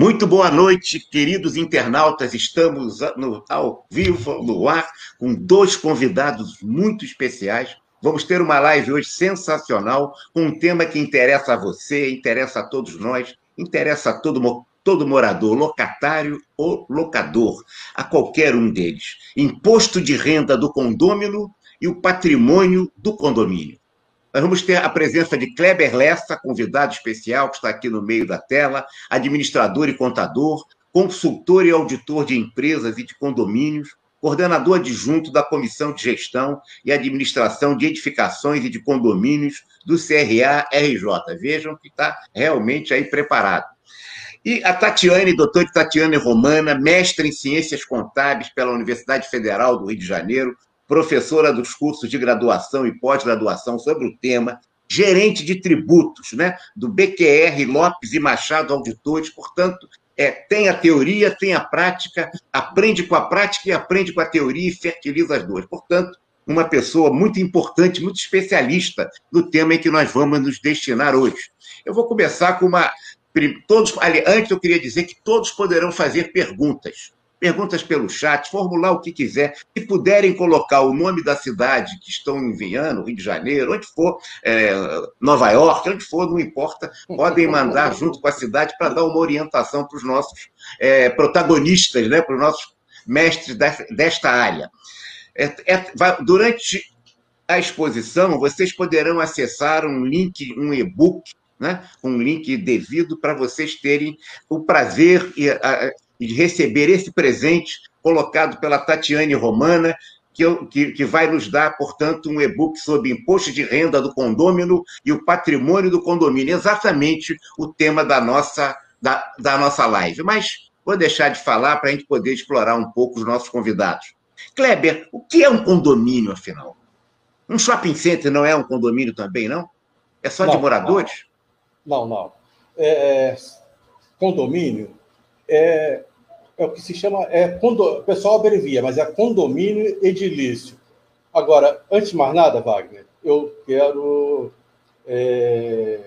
Muito boa noite, queridos internautas. Estamos no, ao vivo, no ar, com dois convidados muito especiais. Vamos ter uma live hoje sensacional, com um tema que interessa a você, interessa a todos nós, interessa a todo, todo morador, locatário ou locador, a qualquer um deles. Imposto de renda do condômino e o patrimônio do condomínio. Nós vamos ter a presença de Kleber Lessa, convidado especial, que está aqui no meio da tela, administrador e contador, consultor e auditor de empresas e de condomínios, coordenador adjunto da Comissão de Gestão e Administração de Edificações e de Condomínios do CRA-RJ. Vejam que está realmente aí preparado. E a Tatiane, doutora Tatiane Romana, mestre em Ciências Contábeis pela Universidade Federal do Rio de Janeiro, professora dos cursos de graduação e pós-graduação sobre o tema, gerente de tributos, né, do BQR Lopes e Machado Auditores, portanto, é, tem a teoria, tem a prática, aprende com a prática e aprende com a teoria e fertiliza as duas. Portanto, uma pessoa muito importante, muito especialista no tema em que nós vamos nos destinar hoje. Eu vou começar com uma. Todos, antes, eu queria dizer que todos poderão fazer perguntas perguntas pelo chat, formular o que quiser. Se puderem colocar o nome da cidade que estão enviando, Rio de Janeiro, onde for, é, Nova York, onde for, não importa, podem mandar junto com a cidade para dar uma orientação para os nossos é, protagonistas, né, para os nossos mestres desta área. É, é, vai, durante a exposição, vocês poderão acessar um link, um e-book, né, um link devido para vocês terem o prazer e a, e de receber esse presente colocado pela Tatiane Romana, que, eu, que, que, vai nos dar, portanto, um e-book sobre imposto de renda do condômino e o patrimônio do condomínio, exatamente o tema da nossa, da, da nossa live. Mas vou deixar de falar para a gente poder explorar um pouco os nossos convidados. Kleber, o que é um condomínio, afinal? Um shopping center não é um condomínio também, não? É só não, de moradores? Não, não. não. É, condomínio é, é o que se chama, é condo, o pessoal abrevia, mas é condomínio edilício. Agora, antes de mais nada, Wagner, eu quero é,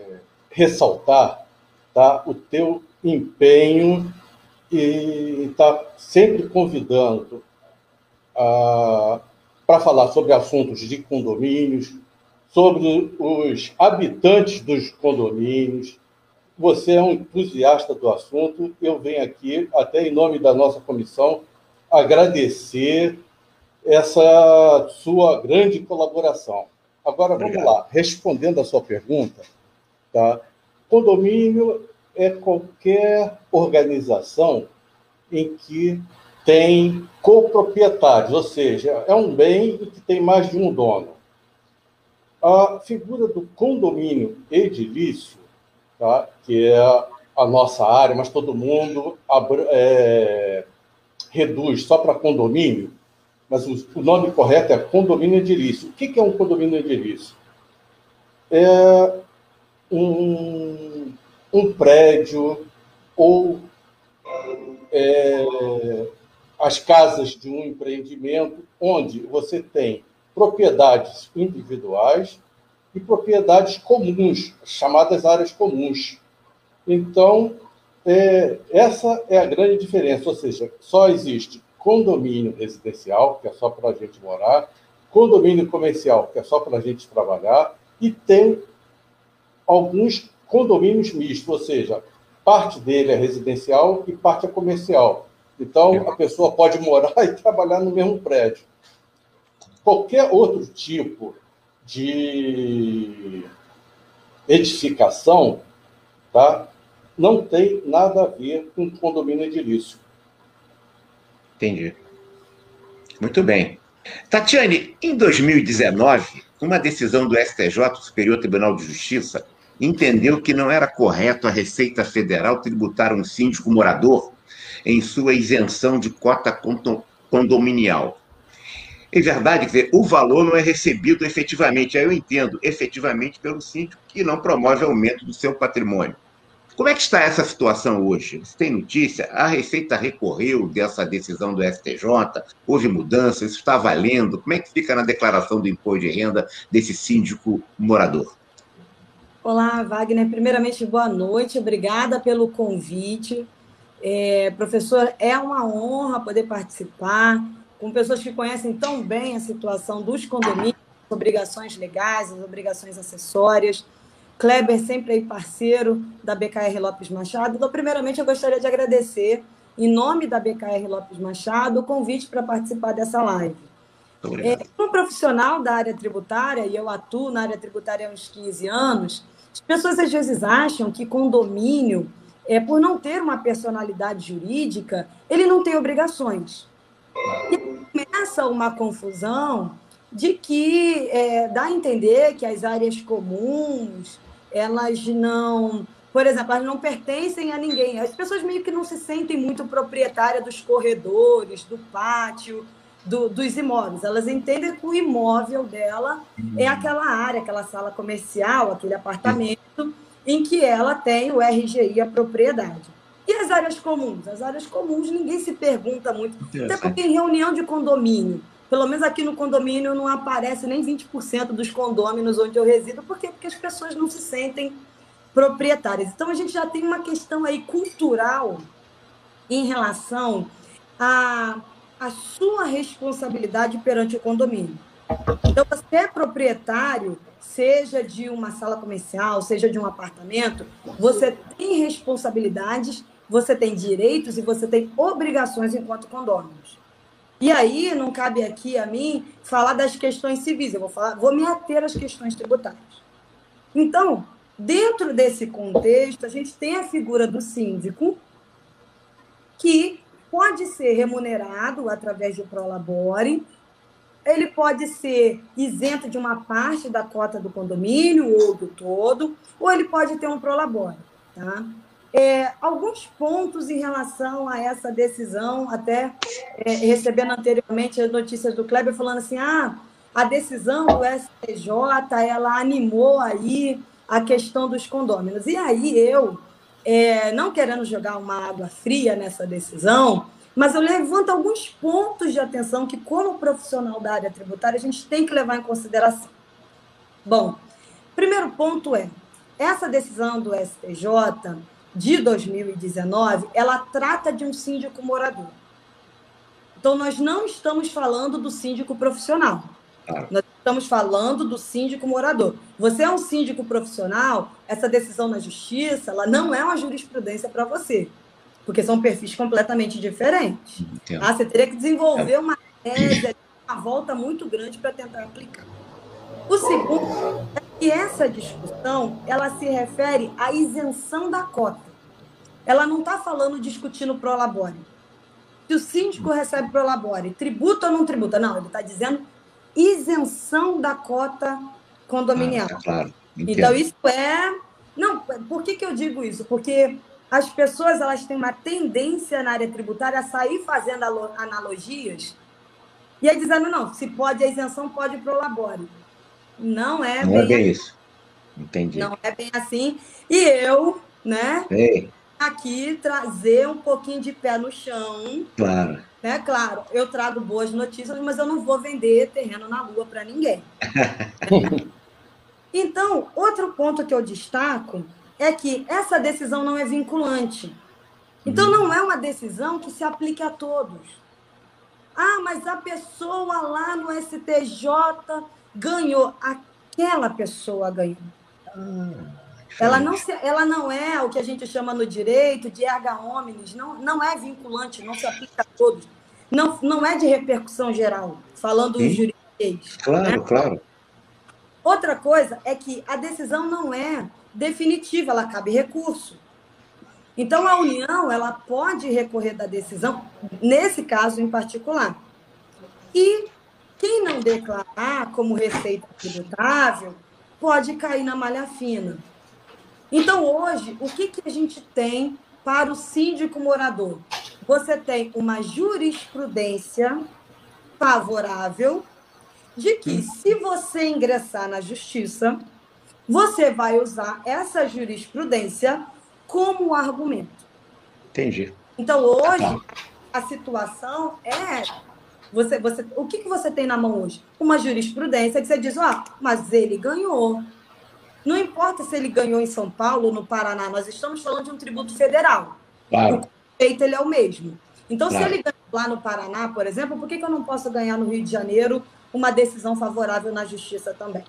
ressaltar tá, o teu empenho e está sempre convidando para falar sobre assuntos de condomínios, sobre os habitantes dos condomínios, você é um entusiasta do assunto. Eu venho aqui, até em nome da nossa comissão, agradecer essa sua grande colaboração. Agora, vamos Obrigado. lá. Respondendo a sua pergunta, tá? condomínio é qualquer organização em que tem coproprietários, ou seja, é um bem que tem mais de um dono. A figura do condomínio edilício tá? que é a nossa área, mas todo mundo é, reduz só para condomínio, mas o, o, nome correto é condomínio edilício. O que, que é um condomínio edilício? É um, um prédio ou é, as casas de um empreendimento onde você tem propriedades individuais e propriedades comuns, chamadas áreas comuns. Então, é, essa é a grande diferença, ou seja, só existe condomínio residencial, que é só para a gente morar, condomínio comercial, que é só para a gente trabalhar, e tem alguns condomínios mistos, ou seja, parte dele é residencial e parte é comercial. Então, a pessoa pode morar e trabalhar no mesmo prédio. Qualquer outro tipo de edificação, tá? não tem nada a ver com condomínio edilício. Entendi. Muito bem. Tatiane, em 2019, uma decisão do STJ, Superior Tribunal de Justiça, entendeu que não era correto a Receita Federal tributar um síndico morador em sua isenção de cota condominial. Em verdade, dizer, o valor não é recebido efetivamente, aí eu entendo, efetivamente pelo síndico, que não promove aumento do seu patrimônio. Como é que está essa situação hoje? Você tem notícia? A Receita recorreu dessa decisão do STJ? Houve mudança? Isso está valendo? Como é que fica na declaração do imposto de renda desse síndico morador? Olá, Wagner. Primeiramente, boa noite. Obrigada pelo convite. É, professor, é uma honra poder participar com pessoas que conhecem tão bem a situação dos condomínios, obrigações legais, as obrigações acessórias. Kleber, sempre aí parceiro da BKR Lopes Machado. Então, primeiramente, eu gostaria de agradecer, em nome da BKR Lopes Machado, o convite para participar dessa live. É, como profissional da área tributária, e eu atuo na área tributária há uns 15 anos, as pessoas às vezes acham que condomínio é, por não ter uma personalidade jurídica, ele não tem obrigações. E começa uma confusão de que é, dá a entender que as áreas comuns, elas não, por exemplo, elas não pertencem a ninguém. As pessoas meio que não se sentem muito proprietárias dos corredores, do pátio, do, dos imóveis. Elas entendem que o imóvel dela é aquela área, aquela sala comercial, aquele apartamento em que ela tem o RGI, a propriedade. E as áreas comuns? As áreas comuns ninguém se pergunta muito. Até porque em reunião de condomínio, pelo menos aqui no condomínio não aparece nem 20% dos condôminos onde eu resido, por quê? Porque as pessoas não se sentem proprietárias. Então a gente já tem uma questão aí cultural em relação a a sua responsabilidade perante o condomínio. Então, você é proprietário, seja de uma sala comercial, seja de um apartamento, você tem responsabilidades, você tem direitos e você tem obrigações enquanto condôminos. E aí, não cabe aqui a mim falar das questões civis, eu vou, falar, vou me ater às questões tributárias. Então, dentro desse contexto, a gente tem a figura do síndico, que pode ser remunerado através de prolabore, ele pode ser isento de uma parte da cota do condomínio ou do todo, ou ele pode ter um prolabore. Tá? É, alguns pontos em relação a essa decisão, até é, recebendo anteriormente as notícias do Kleber falando assim, ah, a decisão do STJ, ela animou aí a questão dos condôminos. E aí eu é, não querendo jogar uma água fria nessa decisão, mas eu levanto alguns pontos de atenção que, como profissional da área tributária, a gente tem que levar em consideração. Bom, primeiro ponto é, essa decisão do STJ de 2019, ela trata de um síndico morador. Então, nós não estamos falando do síndico profissional. Nós estamos falando do síndico morador. Você é um síndico profissional, essa decisão na justiça, ela não é uma jurisprudência para você, porque são perfis completamente diferentes. Ah, você teria que desenvolver uma tese, uma volta muito grande para tentar aplicar. O segundo é que essa discussão ela se refere à isenção da cota. Ela não está falando discutindo pro labore. Se o síndico recebe pro labore, tributa ou não tributa? Não, ele está dizendo isenção da cota condominial. Ah, claro. Então, isso é. Não, por que, que eu digo isso? Porque as pessoas elas têm uma tendência na área tributária a sair fazendo analogias e aí dizendo, não, se pode a isenção, pode pro labore. Não é não bem, é bem isso. Entendi. Não é bem assim. E eu, né, Ei. Aqui trazer um pouquinho de pé no chão. Claro né? Claro, eu trago boas notícias, mas eu não vou vender terreno na lua para ninguém. então, outro ponto que eu destaco é que essa decisão não é vinculante. Então, não é uma decisão que se aplique a todos. Ah, mas a pessoa lá no STJ ganhou. Aquela pessoa ganhou. Ah. Ela não, se, ela não é o que a gente chama no direito de erga omnes, não, não é vinculante, não se aplica a todos. Não, não é de repercussão geral, falando Sim. jurídico. Claro, né? claro. Outra coisa é que a decisão não é definitiva, ela cabe recurso. Então, a União ela pode recorrer da decisão, nesse caso em particular. E quem não declarar como receita tributável pode cair na malha fina. Então, hoje, o que, que a gente tem para o síndico morador? Você tem uma jurisprudência favorável de que, se você ingressar na justiça, você vai usar essa jurisprudência como argumento. Entendi. Então, hoje, a situação é. Você, você, o que, que você tem na mão hoje? Uma jurisprudência que você diz, ah, mas ele ganhou. Não importa se ele ganhou em São Paulo ou no Paraná, nós estamos falando de um tributo federal. Claro. efeito ele é o mesmo. Então, claro. se ele ganha lá no Paraná, por exemplo, por que, que eu não posso ganhar no Rio de Janeiro uma decisão favorável na justiça também?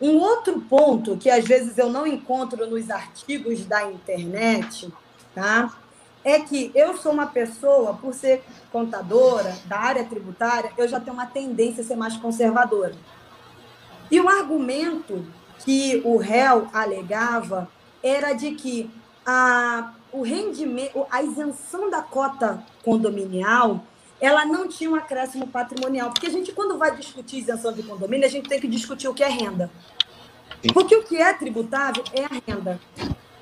Um outro ponto que às vezes eu não encontro nos artigos da internet, tá? É que eu sou uma pessoa, por ser contadora da área tributária, eu já tenho uma tendência a ser mais conservadora. E o argumento que o réu alegava era de que a, o rendimento, a isenção da cota condominial, ela não tinha um acréscimo patrimonial. Porque a gente, quando vai discutir isenção de condomínio, a gente tem que discutir o que é renda. Porque o que é tributável é a renda.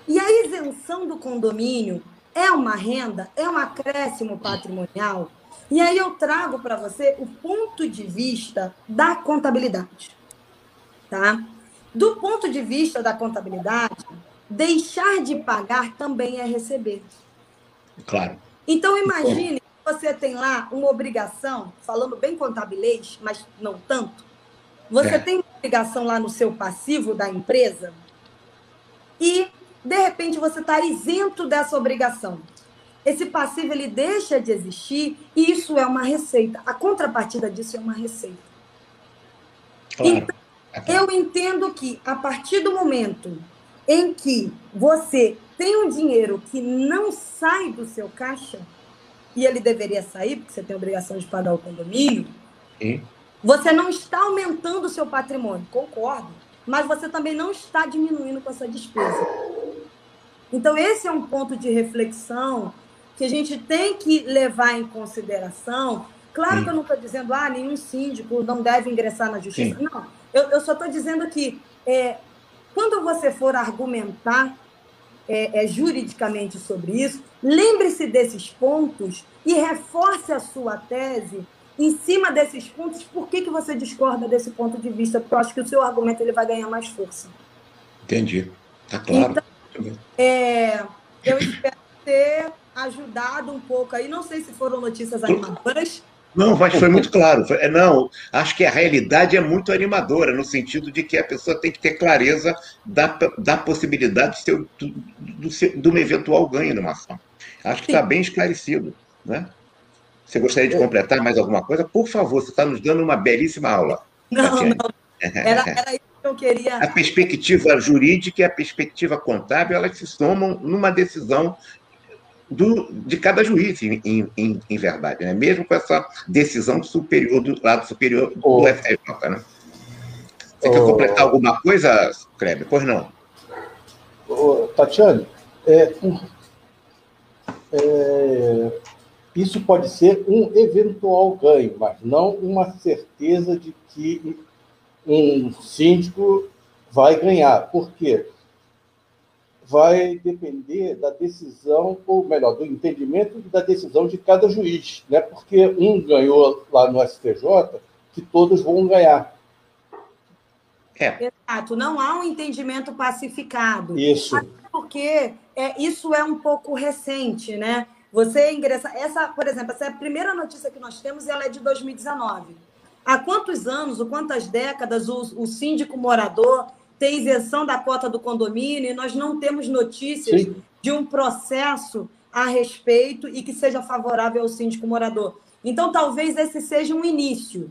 E a isenção do condomínio é uma renda, é um acréscimo patrimonial. E aí eu trago para você o ponto de vista da contabilidade. Tá? Do ponto de vista da contabilidade, deixar de pagar também é receber. Claro. Então, imagine que você tem lá uma obrigação, falando bem contabilês, mas não tanto. Você é. tem uma obrigação lá no seu passivo da empresa e, de repente, você está isento dessa obrigação. Esse passivo ele deixa de existir e isso é uma receita. A contrapartida disso é uma receita. Claro. Então, eu entendo que a partir do momento em que você tem um dinheiro que não sai do seu caixa, e ele deveria sair, porque você tem a obrigação de pagar o condomínio, Sim. você não está aumentando o seu patrimônio, concordo, mas você também não está diminuindo com essa despesa. Então, esse é um ponto de reflexão que a gente tem que levar em consideração. Claro Sim. que eu não estou dizendo, ah, nenhum síndico não deve ingressar na justiça. Sim. Não, eu, eu só estou dizendo que é, quando você for argumentar é, é, juridicamente sobre isso, lembre-se desses pontos e reforce a sua tese em cima desses pontos. Por que, que você discorda desse ponto de vista? Porque eu acho que o seu argumento ele vai ganhar mais força. Entendi. Está claro. Então, é, eu espero ter ajudado um pouco aí. Não sei se foram notícias animadoras. Não, mas foi muito claro. É, não, acho que a realidade é muito animadora, no sentido de que a pessoa tem que ter clareza da, da possibilidade de, ser, do, do, de um eventual ganho numa ação. Acho que está bem esclarecido. Né? Você gostaria de completar mais alguma coisa? Por favor, você está nos dando uma belíssima aula. Não, Tatiane. não. Era, era isso que eu queria. A perspectiva jurídica e a perspectiva contábil, elas se somam numa decisão do, de cada juiz, em, em, em, verdade, né? mesmo com essa decisão superior do lado superior do oh. FJ. Né? Você oh. quer completar alguma coisa, Kleber? Pois não. Oh, Tatiane, é, é, isso pode ser um eventual ganho, mas não uma certeza de que um síndico vai ganhar. Por quê? Vai depender da decisão, ou melhor, do entendimento da decisão de cada juiz, né? porque um ganhou lá no STJ, que todos vão ganhar. É. Exato, não há um entendimento pacificado. Isso. Até porque é, isso é um pouco recente, né? Você ingressa. Essa, por exemplo, essa é a primeira notícia que nós temos e ela é de 2019. Há quantos anos, ou quantas décadas, o, o síndico morador tem isenção da cota do condomínio e nós não temos notícias Sim. de um processo a respeito e que seja favorável ao síndico morador. Então, talvez esse seja um início.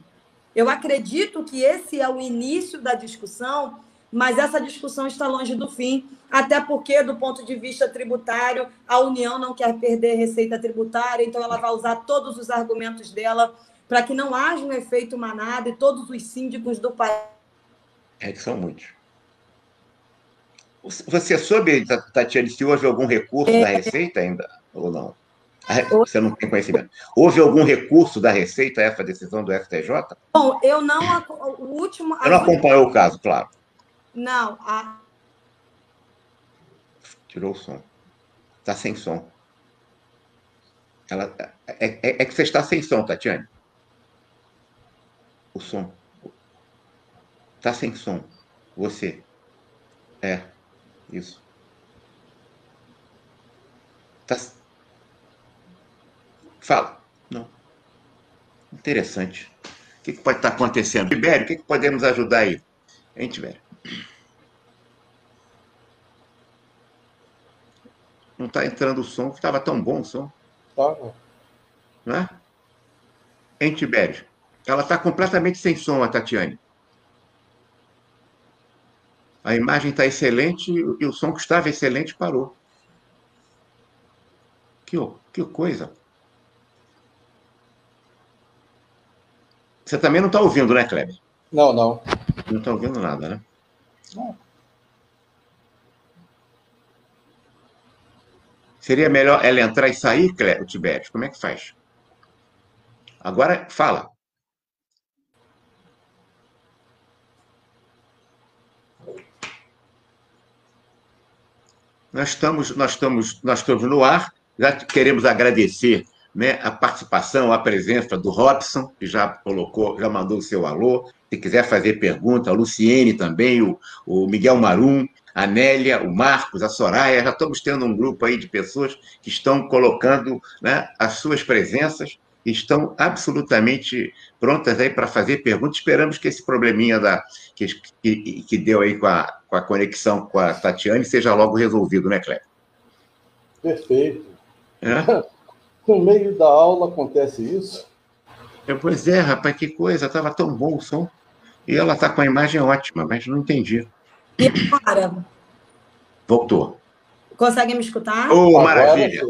Eu acredito que esse é o início da discussão, mas essa discussão está longe do fim, até porque, do ponto de vista tributário, a União não quer perder receita tributária, então ela vai usar todos os argumentos dela para que não haja um efeito manada e todos os síndicos do país. É que são muitos. Você soube, Tatiane, se houve algum recurso é. da Receita ainda ou não? Você não tem conhecimento. Houve algum recurso da Receita a essa decisão do STJ? Bom, eu não. O último. Eu não acompanhou o caso, claro. Não. A... Tirou o som. Está sem som. Ela, é, é, é, que você está sem som, Tatiane. O som. Está sem som. Você. É. Isso. Tá... Fala. Não. Interessante. O que, que pode estar acontecendo? Tibério, o que, que podemos ajudar aí? Hein, Tibério? Não está entrando o som, que estava tão bom o som. Tá. Não é? Em Tibério. Ela está completamente sem som, a Tatiane. A imagem está excelente e o som que estava excelente parou. Que, que coisa. Você também não está ouvindo, né, Kleber? Não, não. Não está ouvindo nada, né? Não. Seria melhor ela entrar e sair, Kleber, Tibete? Como é que faz? Agora, fala. Nós estamos, nós estamos, nós estamos no ar. Já queremos agradecer né, a participação, a presença do Robson, que já colocou, já mandou o seu alô. Se quiser fazer pergunta, a Luciene também, o, o Miguel Marum, a Nélia, o Marcos, a Soraya, já estamos tendo um grupo aí de pessoas que estão colocando né, as suas presenças, estão absolutamente prontas aí para fazer perguntas. Esperamos que esse probleminha da, que, que, que deu aí com a, com a conexão com a Tatiane seja logo resolvido, né, Cléber? Perfeito. É? No meio da aula acontece isso? Eu, pois é, rapaz, que coisa, estava tão bom o som. E ela está com a imagem ótima, mas não entendi. E agora? Voltou. Consegue me escutar? Oh, maravilha!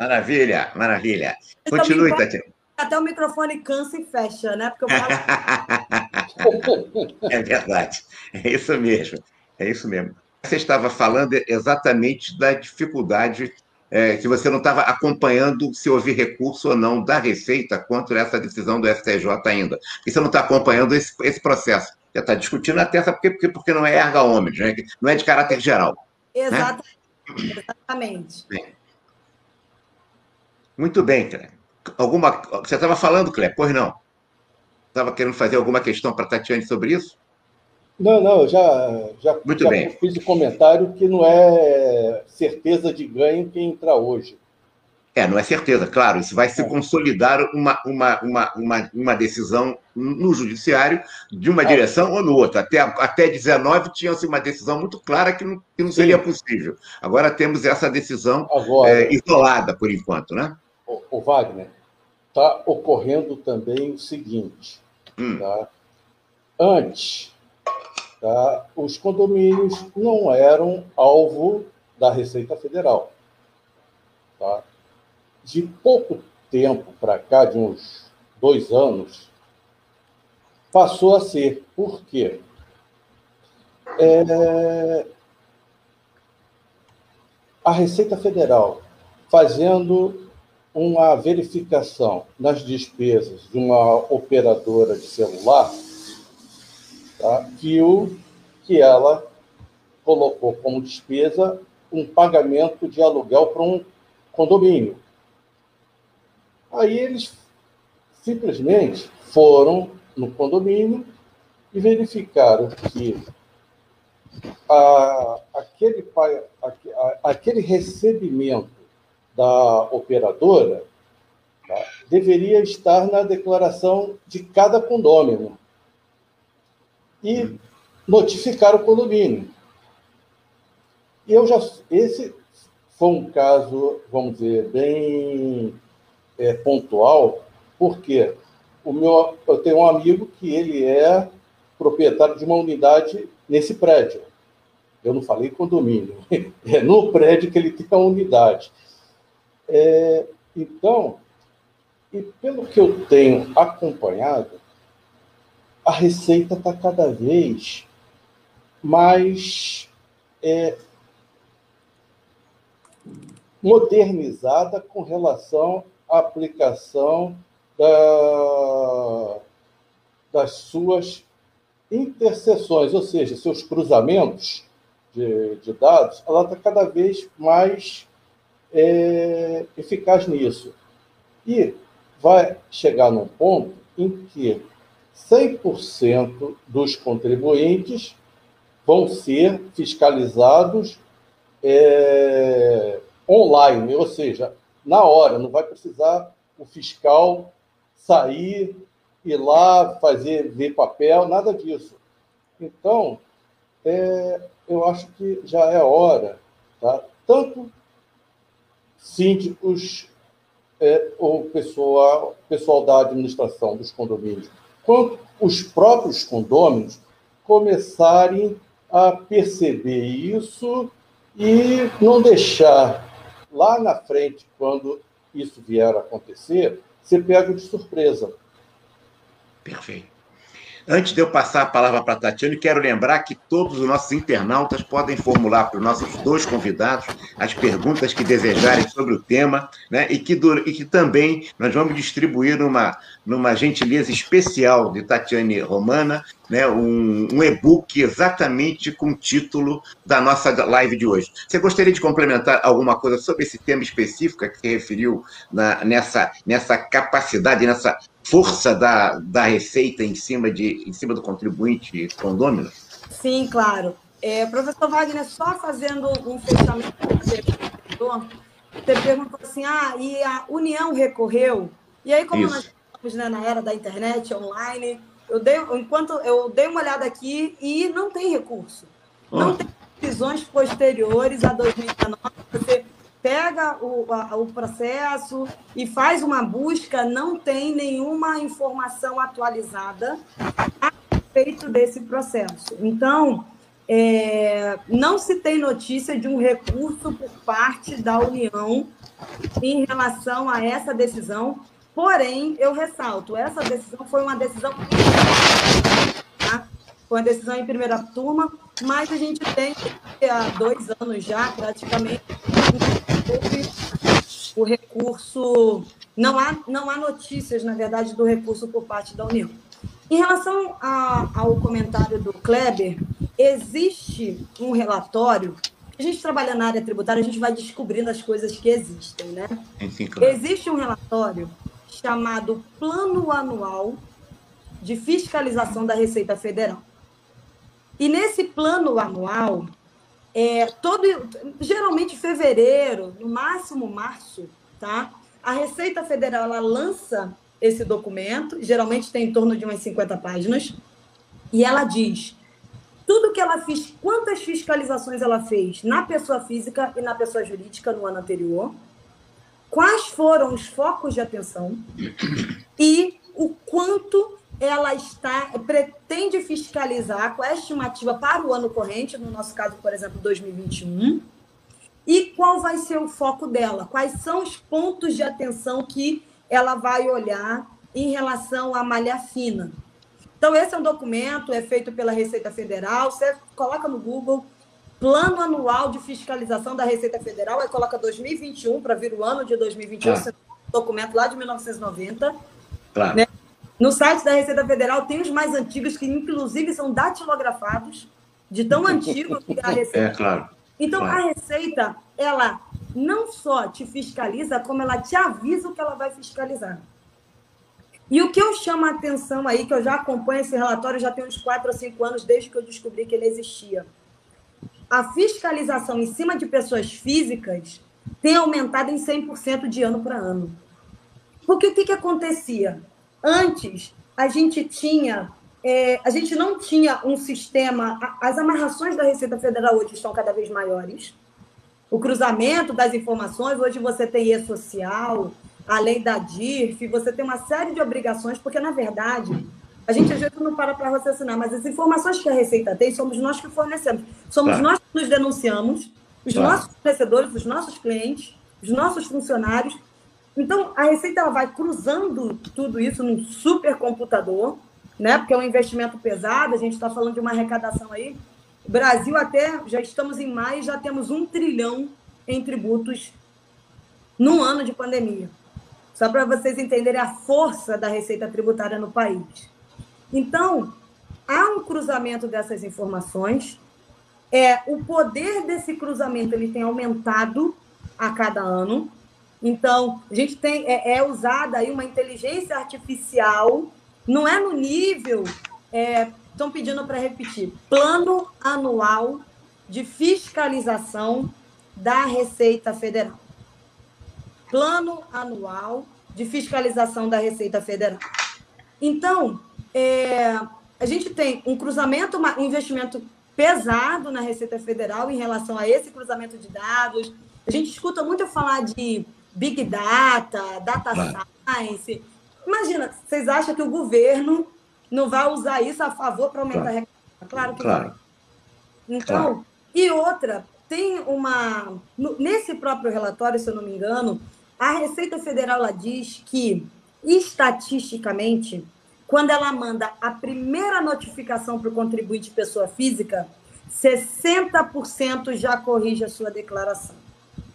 Maravilha, maravilha. Continue, Tatiana. Até o microfone cansa e fecha, né? Porque eu falo... é verdade. É isso mesmo. É isso mesmo. Você estava falando exatamente da dificuldade é, que você não estava acompanhando se houve recurso ou não da Receita contra essa decisão do STJ ainda. E você não está acompanhando esse, esse processo. Já está discutindo até sabe porque, porque, porque não é erga homens, né? não é de caráter geral. Exatamente. Né? Exatamente. Muito bem, Clé. Alguma... Você estava falando, Clé, pois não? Estava querendo fazer alguma questão para a Tatiane sobre isso? Não, não, eu já, já, Muito já bem. fiz o comentário que não é certeza de ganho quem entrar hoje. É, não é certeza, claro. Isso vai se é. consolidar uma, uma, uma, uma, uma decisão no judiciário de uma é. direção ou no outra. Até, até 19 tinha-se uma decisão muito clara que não, que não seria possível. Agora temos essa decisão é, isolada, por enquanto, né? O, Wagner, está ocorrendo também o seguinte. Hum. Tá? Antes, tá? os condomínios não eram alvo da Receita Federal. Tá? De pouco tempo para cá, de uns dois anos, passou a ser. Por quê? É... A Receita Federal fazendo uma verificação nas despesas de uma operadora de celular, tá? viu que ela colocou como despesa um pagamento de aluguel para um condomínio. Aí eles simplesmente foram no condomínio e verificaram que a, aquele, a, aquele recebimento da operadora tá, deveria estar na declaração de cada condômino e notificar o condomínio. E eu já esse foi um caso, vamos dizer, bem é, pontual, porque o meu, eu tenho um amigo que ele é proprietário de uma unidade nesse prédio. Eu não falei condomínio, é no prédio que ele tem a unidade. É, então, e pelo que eu tenho acompanhado, a receita está cada vez mais é, modernizada com relação à aplicação da, das suas interseções, ou seja, seus cruzamentos de, de dados, ela está cada vez mais é, eficaz nisso. E vai chegar num ponto em que 100% dos contribuintes vão ser fiscalizados é, online, ou seja, na hora, não vai precisar o fiscal sair, ir lá, fazer, ver papel, nada disso. Então, é, eu acho que já é hora, tá? tanto síndicos é, ou pessoal, pessoal da administração dos condomínios, quanto os próprios condôminos começarem a perceber isso e não deixar lá na frente, quando isso vier a acontecer, ser pego de surpresa. Perfeito. Antes de eu passar a palavra para a Tatiana, quero lembrar que todos os nossos internautas podem formular para os nossos dois convidados as perguntas que desejarem sobre o tema, né? e, que, e que também nós vamos distribuir numa, numa gentileza especial de Tatiane Romana, né? um, um e-book exatamente com o título da nossa live de hoje. Você gostaria de complementar alguma coisa sobre esse tema específico que referiu na, nessa, nessa capacidade, nessa força da, da receita em cima, de, em cima do contribuinte condômino? Sim, claro. É, professor Wagner, só fazendo um fechamento, você perguntou assim, ah, e a União recorreu? E aí, como Isso. nós estamos né, na era da internet, online, eu dei, enquanto eu dei uma olhada aqui e não tem recurso. Oh. Não tem decisões posteriores a 2019. Você pega o, a, o processo e faz uma busca, não tem nenhuma informação atualizada a respeito desse processo. Então, é, não se tem notícia de um recurso por parte da União em relação a essa decisão, porém, eu ressalto, essa decisão foi uma decisão tá? foi uma decisão em primeira turma, mas a gente tem há dois anos já, praticamente, o recurso. Não há, não há notícias, na verdade, do recurso por parte da União. Em relação a, ao comentário do Kleber, existe um relatório. A gente trabalha na área tributária, a gente vai descobrindo as coisas que existem, né? Sim, claro. Existe um relatório chamado Plano Anual de Fiscalização da Receita Federal. E nesse plano anual, é, todo, geralmente fevereiro, no máximo março, tá? A Receita Federal ela lança esse documento, geralmente tem em torno de umas 50 páginas, e ela diz tudo que ela fez, quantas fiscalizações ela fez na pessoa física e na pessoa jurídica no ano anterior, quais foram os focos de atenção e o quanto ela está pretende fiscalizar com a estimativa para o ano corrente, no nosso caso, por exemplo, 2021, e qual vai ser o foco dela? Quais são os pontos de atenção que ela vai olhar em relação à malha fina? Então, esse é um documento, é feito pela Receita Federal. Você coloca no Google Plano Anual de Fiscalização da Receita Federal, aí coloca 2021 para vir o ano de 2021, ah. documento lá de 1990. Claro. Né? No site da Receita Federal tem os mais antigos, que inclusive são datilografados, de tão antigo que é a Receita. É, claro. Então, claro. a Receita, ela não só te fiscaliza, como ela te avisa o que ela vai fiscalizar. E o que eu chamo a atenção aí, que eu já acompanho esse relatório já tem uns 4 ou 5 anos, desde que eu descobri que ele existia. A fiscalização em cima de pessoas físicas tem aumentado em 100% de ano para ano. Porque o que, que acontecia? Antes, a gente tinha, é, a gente não tinha um sistema. As amarrações da Receita Federal hoje estão cada vez maiores. O cruzamento das informações, hoje você tem e-social, a lei da DIRF, você tem uma série de obrigações, porque, na verdade, a gente às vezes não para para raciocinar, mas as informações que a Receita tem somos nós que fornecemos. Somos claro. nós que nos denunciamos, os claro. nossos fornecedores, os nossos clientes, os nossos funcionários, então, a Receita ela vai cruzando tudo isso num supercomputador, né? porque é um investimento pesado, a gente está falando de uma arrecadação aí. O Brasil até, já estamos em maio, já temos um trilhão em tributos num ano de pandemia. Só para vocês entenderem a força da receita tributária no país. Então, há um cruzamento dessas informações. É, o poder desse cruzamento ele tem aumentado a cada ano. Então, a gente tem é, é usada aí uma inteligência artificial, não é no nível, estão é, pedindo para repetir, plano anual de fiscalização da Receita Federal. Plano anual de fiscalização da Receita Federal. Então, é, a gente tem um cruzamento, um investimento pesado na Receita Federal em relação a esse cruzamento de dados, A gente escuta muito falar de Big Data, Data claro. Science. Imagina, vocês acham que o governo não vai usar isso a favor para aumentar claro. a recuperação? Claro que claro. vai. Então, claro. e outra, tem uma. Nesse próprio relatório, se eu não me engano, a Receita Federal ela diz que, estatisticamente, quando ela manda a primeira notificação para o contribuinte pessoa física, 60% já corrige a sua declaração.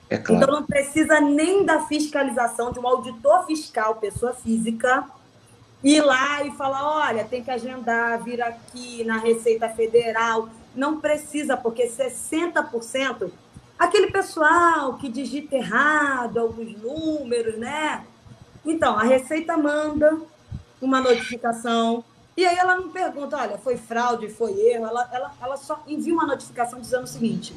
É claro. Então não precisa nem da fiscalização de um auditor fiscal, pessoa física, ir lá e falar: olha, tem que agendar, vir aqui na Receita Federal. Não precisa, porque 60%, aquele pessoal que digita errado alguns números, né? Então, a Receita manda uma notificação. E aí ela não pergunta, olha, foi fraude, foi erro. Ela, ela, ela só envia uma notificação dizendo o seguinte: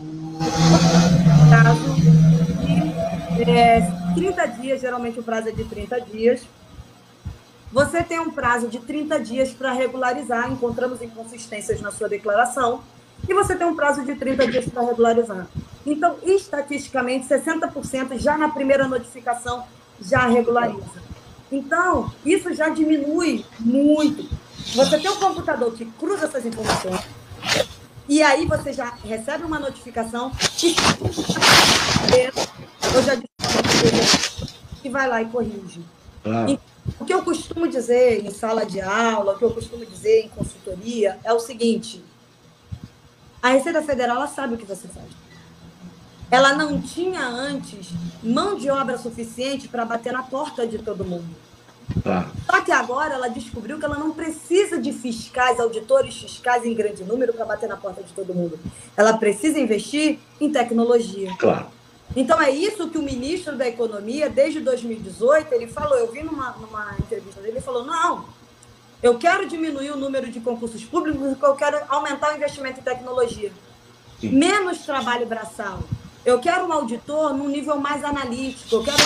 de é, 30 dias, geralmente o prazo é de 30 dias. Você tem um prazo de 30 dias para regularizar, encontramos inconsistências na sua declaração, e você tem um prazo de 30 dias para regularizar. Então, estatisticamente, 60% já na primeira notificação já regulariza. Então, isso já diminui muito. Você tem um computador que cruza essas informações, e aí você já recebe uma notificação que eu já disse que vai lá e corrige. Ah. o que eu costumo dizer em sala de aula, o que eu costumo dizer em consultoria é o seguinte: a Receita Federal ela sabe o que você faz. Ela não tinha antes mão de obra suficiente para bater na porta de todo mundo. Tá. Só que agora ela descobriu que ela não precisa de fiscais, auditores fiscais em grande número para bater na porta de todo mundo. Ela precisa investir em tecnologia. Claro. Então é isso que o ministro da Economia, desde 2018, ele falou. Eu vi numa, numa entrevista dele, ele falou: não, eu quero diminuir o número de concursos públicos, porque eu quero aumentar o investimento em tecnologia. Sim. Menos trabalho braçal. Eu quero um auditor num nível mais analítico. Eu quero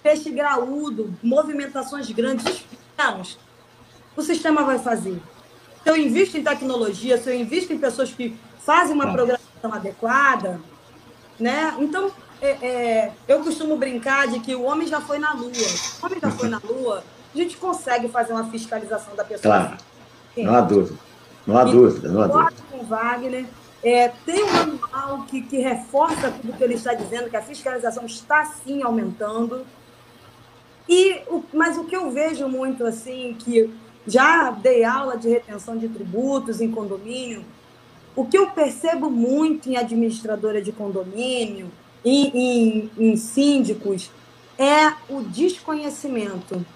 peixe graúdo, movimentações grandes, pequenos. O sistema vai fazer. Se eu invisto em tecnologia, se eu invisto em pessoas que fazem uma programação adequada, né? Então, é, é, eu costumo brincar de que o homem já foi na Lua. O homem já foi na Lua, a gente consegue fazer uma fiscalização da pessoa. Claro. Sim. Não há dúvida. Não há dúvida, não há dúvida. com Wagner, é, tem um manual que, que reforça tudo que ele está dizendo, que a fiscalização está sim aumentando. E, mas o que eu vejo muito assim, que já dei aula de retenção de tributos em condomínio, o que eu percebo muito em administradora de condomínio, em, em, em síndicos, é o desconhecimento.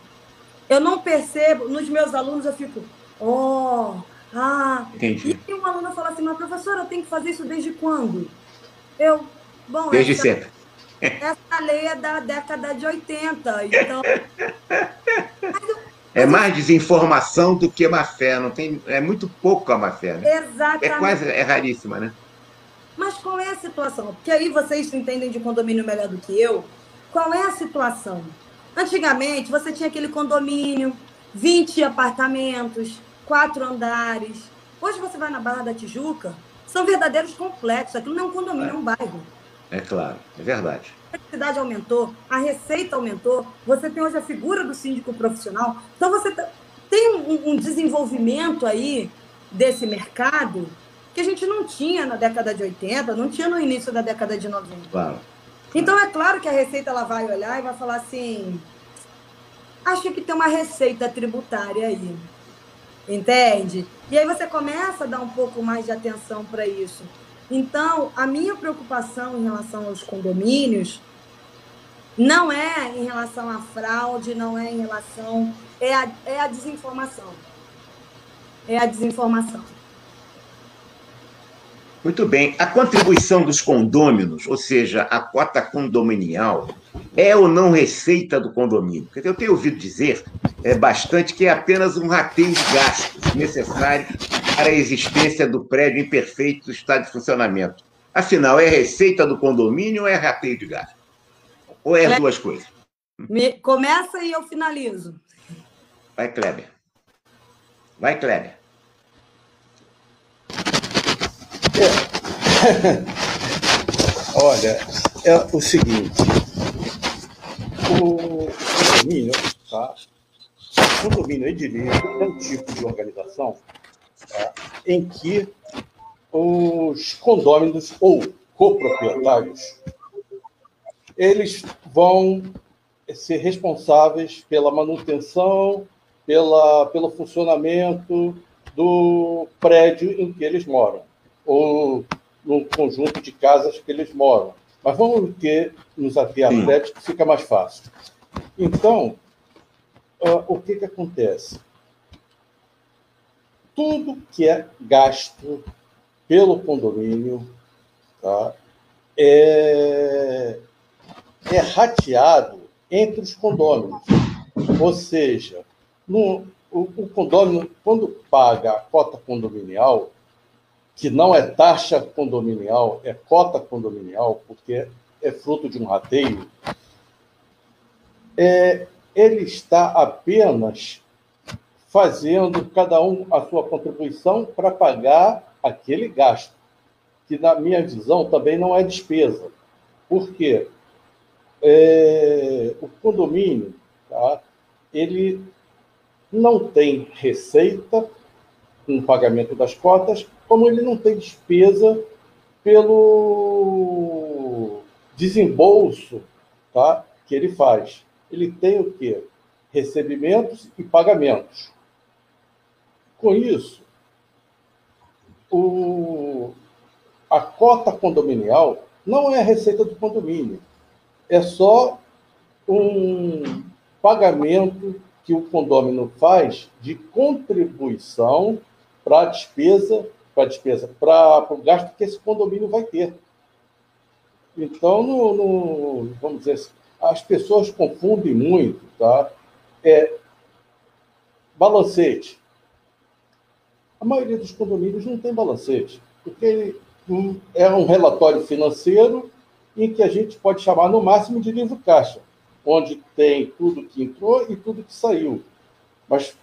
Eu não percebo, nos meus alunos eu fico, oh, ah. Entendi. E uma aluna fala assim, mas professora, eu tenho que fazer isso desde quando? Eu, bom. Desde sempre. Essa lei é da década de 80, então. É mais desinformação do que má fé, não tem, é muito pouco a má fé, né? Exatamente. É quase, é raríssima, né? Mas qual é a situação? Porque aí vocês entendem de condomínio melhor do que eu. Qual é a situação? Antigamente, você tinha aquele condomínio, 20 apartamentos, quatro andares. Hoje você vai na Barra da Tijuca, são verdadeiros complexos. Aquilo não é um condomínio, é, é um bairro. É claro, é verdade. A cidade aumentou, a receita aumentou, você tem hoje a figura do síndico profissional. Então, você tá, tem um, um desenvolvimento aí desse mercado que a gente não tinha na década de 80, não tinha no início da década de 90. Claro. Então, é claro que a Receita ela vai olhar e vai falar assim: acho que tem uma receita tributária aí. Entende? E aí você começa a dar um pouco mais de atenção para isso. Então, a minha preocupação em relação aos condomínios não é em relação à fraude, não é em relação. É a, é a desinformação. É a desinformação. Muito bem. A contribuição dos condôminos, ou seja, a cota condominial, é ou não receita do condomínio? Porque eu tenho ouvido dizer é, bastante que é apenas um rateio de gastos necessário para a existência do prédio em perfeito estado de funcionamento. Afinal, é receita do condomínio ou é rateio de gastos? Ou é as duas coisas? Me... Começa e eu finalizo. Vai, Kleber. Vai, Kleber. Olha, é o seguinte, o condomínio, tá? O condomínio edilício é um tipo de organização tá? em que os condôminos ou coproprietários eles vão ser responsáveis pela manutenção, pela, pelo funcionamento do prédio em que eles moram, ou no conjunto de casas que eles moram. Mas vamos ter, nos ater a prédios que fica mais fácil. Então, uh, o que, que acontece? Tudo que é gasto pelo condomínio tá, é, é rateado entre os condôminos. Ou seja, no, o, o condômino, quando paga a cota condominial, que não é taxa condominial, é cota condominial, porque é fruto de um rateio, é, ele está apenas fazendo cada um a sua contribuição para pagar aquele gasto, que na minha visão também não é despesa. Por quê? É, o condomínio, tá, ele não tem receita com o pagamento das cotas, como ele não tem despesa pelo desembolso tá, que ele faz. Ele tem o quê? Recebimentos e pagamentos. Com isso, o, a cota condominial não é a receita do condomínio, é só um pagamento que o condômino faz de contribuição para a despesa, para despesa, para o gasto que esse condomínio vai ter. Então, no, no, vamos dizer assim, as pessoas confundem muito, tá? É, balancete. A maioria dos condomínios não tem balancete, porque é um relatório financeiro em que a gente pode chamar no máximo de livro caixa onde tem tudo que entrou e tudo que saiu. Mas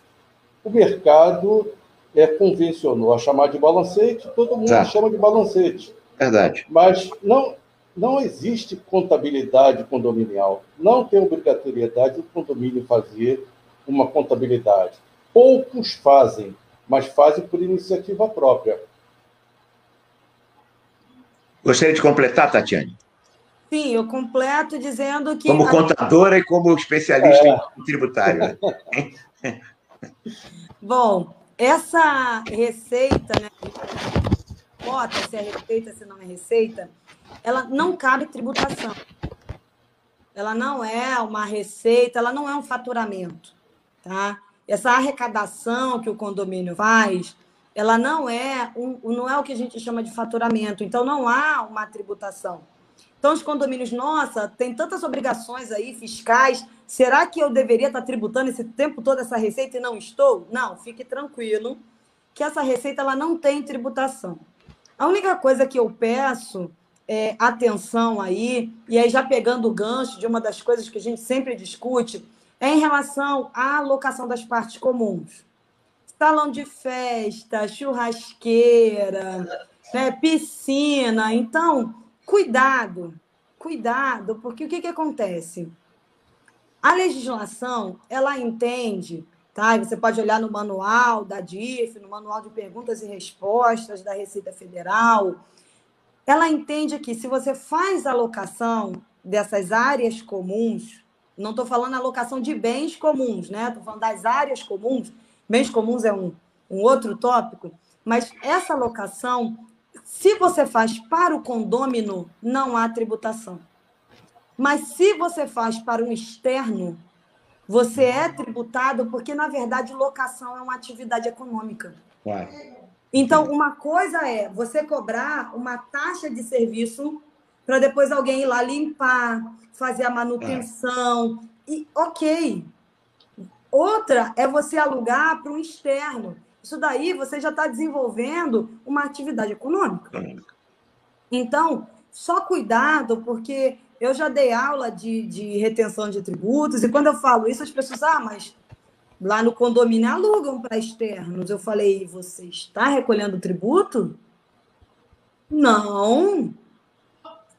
o mercado é, convencionou a chamar de balancete, todo mundo tá. chama de balancete. Verdade. Mas não, não existe contabilidade condominial. Não tem obrigatoriedade do condomínio fazer uma contabilidade. Poucos fazem, mas fazem por iniciativa própria. Gostaria de completar, Tatiane? Sim, eu completo dizendo que. Como contadora e como especialista é. em tributário. Né? Bom, essa receita, né? Cota, se é receita, se não é receita, ela não cabe tributação. Ela não é uma receita, ela não é um faturamento, tá? Essa arrecadação que o condomínio faz, ela não é um, não é o que a gente chama de faturamento. Então não há uma tributação. Então, os condomínios, nossa, tem tantas obrigações aí fiscais. Será que eu deveria estar tributando esse tempo todo essa receita e não estou? Não, fique tranquilo, que essa receita ela não tem tributação. A única coisa que eu peço é atenção aí, e aí já pegando o gancho de uma das coisas que a gente sempre discute, é em relação à alocação das partes comuns. Salão de festa, churrasqueira, né, piscina. Então, Cuidado, cuidado, porque o que, que acontece? A legislação, ela entende, tá? Você pode olhar no manual da DIF, no manual de perguntas e respostas da Receita Federal. Ela entende que se você faz alocação dessas áreas comuns, não estou falando alocação de bens comuns, né? Estou falando das áreas comuns. Bens comuns é um, um outro tópico, mas essa alocação se você faz para o condômino, não há tributação. Mas se você faz para um externo, você é tributado porque, na verdade, locação é uma atividade econômica. Então, uma coisa é você cobrar uma taxa de serviço para depois alguém ir lá limpar, fazer a manutenção. E ok. Outra é você alugar para um externo. Isso daí você já está desenvolvendo uma atividade econômica. Então, só cuidado, porque eu já dei aula de, de retenção de tributos, e quando eu falo isso, as pessoas, ah, mas lá no condomínio alugam para externos. Eu falei, você está recolhendo tributo? Não.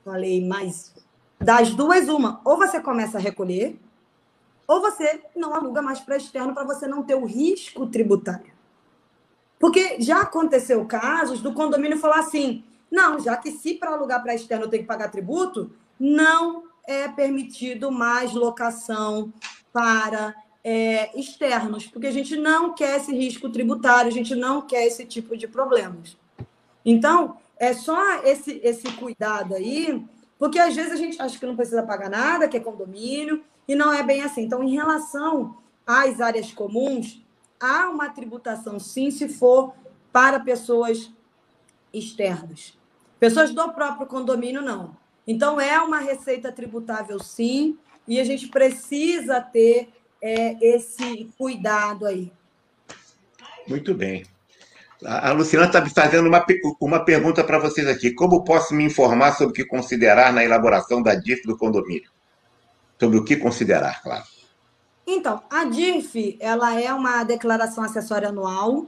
Falei, mas das duas, uma. Ou você começa a recolher, ou você não aluga mais para externo para você não ter o risco tributário. Porque já aconteceu casos do condomínio falar assim: não, já que se para alugar para externo eu tenho que pagar tributo, não é permitido mais locação para é, externos, porque a gente não quer esse risco tributário, a gente não quer esse tipo de problemas. Então, é só esse, esse cuidado aí, porque às vezes a gente acha que não precisa pagar nada, que é condomínio, e não é bem assim. Então, em relação às áreas comuns, há uma tributação sim, se for para pessoas externas. Pessoas do próprio condomínio, não. Então, é uma receita tributável sim, e a gente precisa ter é, esse cuidado aí. Muito bem. A Luciana está fazendo uma, uma pergunta para vocês aqui. Como posso me informar sobre o que considerar na elaboração da DIF do condomínio? Sobre o que considerar, claro. Então, a DIF ela é uma declaração acessória anual.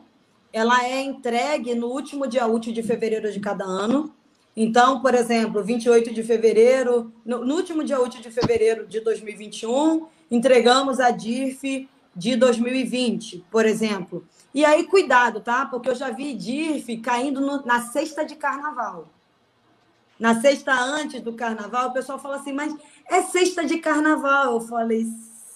Ela é entregue no último dia útil de fevereiro de cada ano. Então, por exemplo, 28 de fevereiro, no, último dia útil de fevereiro de 2021, entregamos a DIF de 2020, por exemplo. E aí, cuidado, tá? Porque eu já vi DIRF caindo no, na sexta de carnaval. Na sexta antes do carnaval, o pessoal fala assim, mas é sexta de carnaval. Eu falei,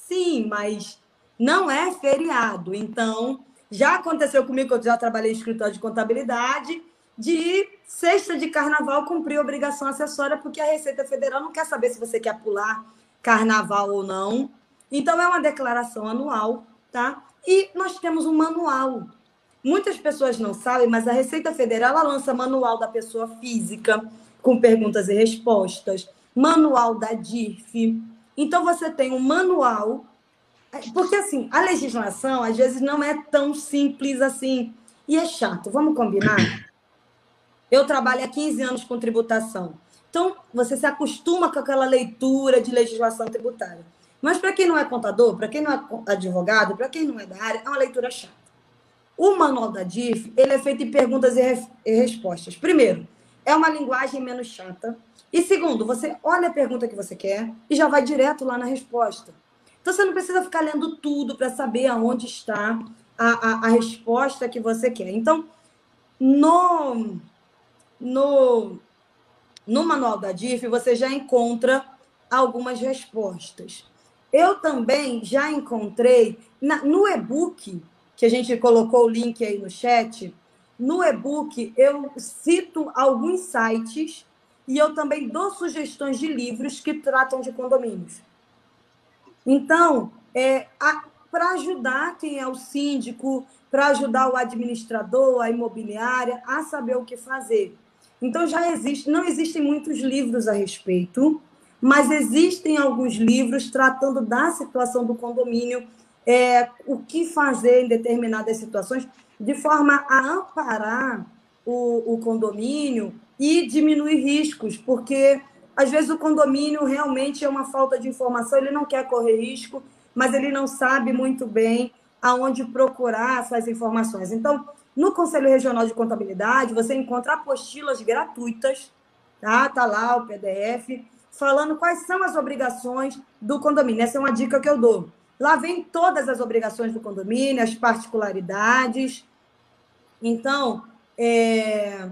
sim, mas não é feriado. Então, já aconteceu comigo, eu já trabalhei em escritório de contabilidade, de sexta de carnaval cumprir obrigação acessória, porque a Receita Federal não quer saber se você quer pular carnaval ou não. Então, é uma declaração anual, tá? E nós temos um manual. Muitas pessoas não sabem, mas a Receita Federal lança manual da pessoa física, com perguntas e respostas, manual da DIRF. Então, você tem um manual. Porque, assim, a legislação, às vezes, não é tão simples assim. E é chato. Vamos combinar? Eu trabalho há 15 anos com tributação. Então, você se acostuma com aquela leitura de legislação tributária. Mas para quem não é contador, para quem não é advogado, para quem não é da área, é uma leitura chata. O manual da DIF ele é feito em perguntas e, respostas. Primeiro, é uma linguagem menos chata. E segundo, você olha a pergunta que você quer e já vai direto lá na resposta. Então você não precisa ficar lendo tudo para saber aonde está a, a, a, resposta que você quer. Então, no, no, no manual da DIF, você já encontra algumas respostas. Eu também já encontrei na, no e-book, que a gente colocou o link aí no chat, no e-book eu cito alguns sites e eu também dou sugestões de livros que tratam de condomínios. Então, é, para ajudar quem é o síndico, para ajudar o administrador, a imobiliária a saber o que fazer. Então já existe, não existem muitos livros a respeito, mas existem alguns livros tratando da situação do condomínio, é, o que fazer em determinadas situações, de forma a amparar o, o condomínio e diminuir riscos, porque às vezes o condomínio realmente é uma falta de informação, ele não quer correr risco, mas ele não sabe muito bem aonde procurar essas informações. Então, no Conselho Regional de Contabilidade, você encontra apostilas gratuitas, tá? Tá lá o PDF falando quais são as obrigações do condomínio. Essa é uma dica que eu dou. Lá vem todas as obrigações do condomínio, as particularidades. Então, é,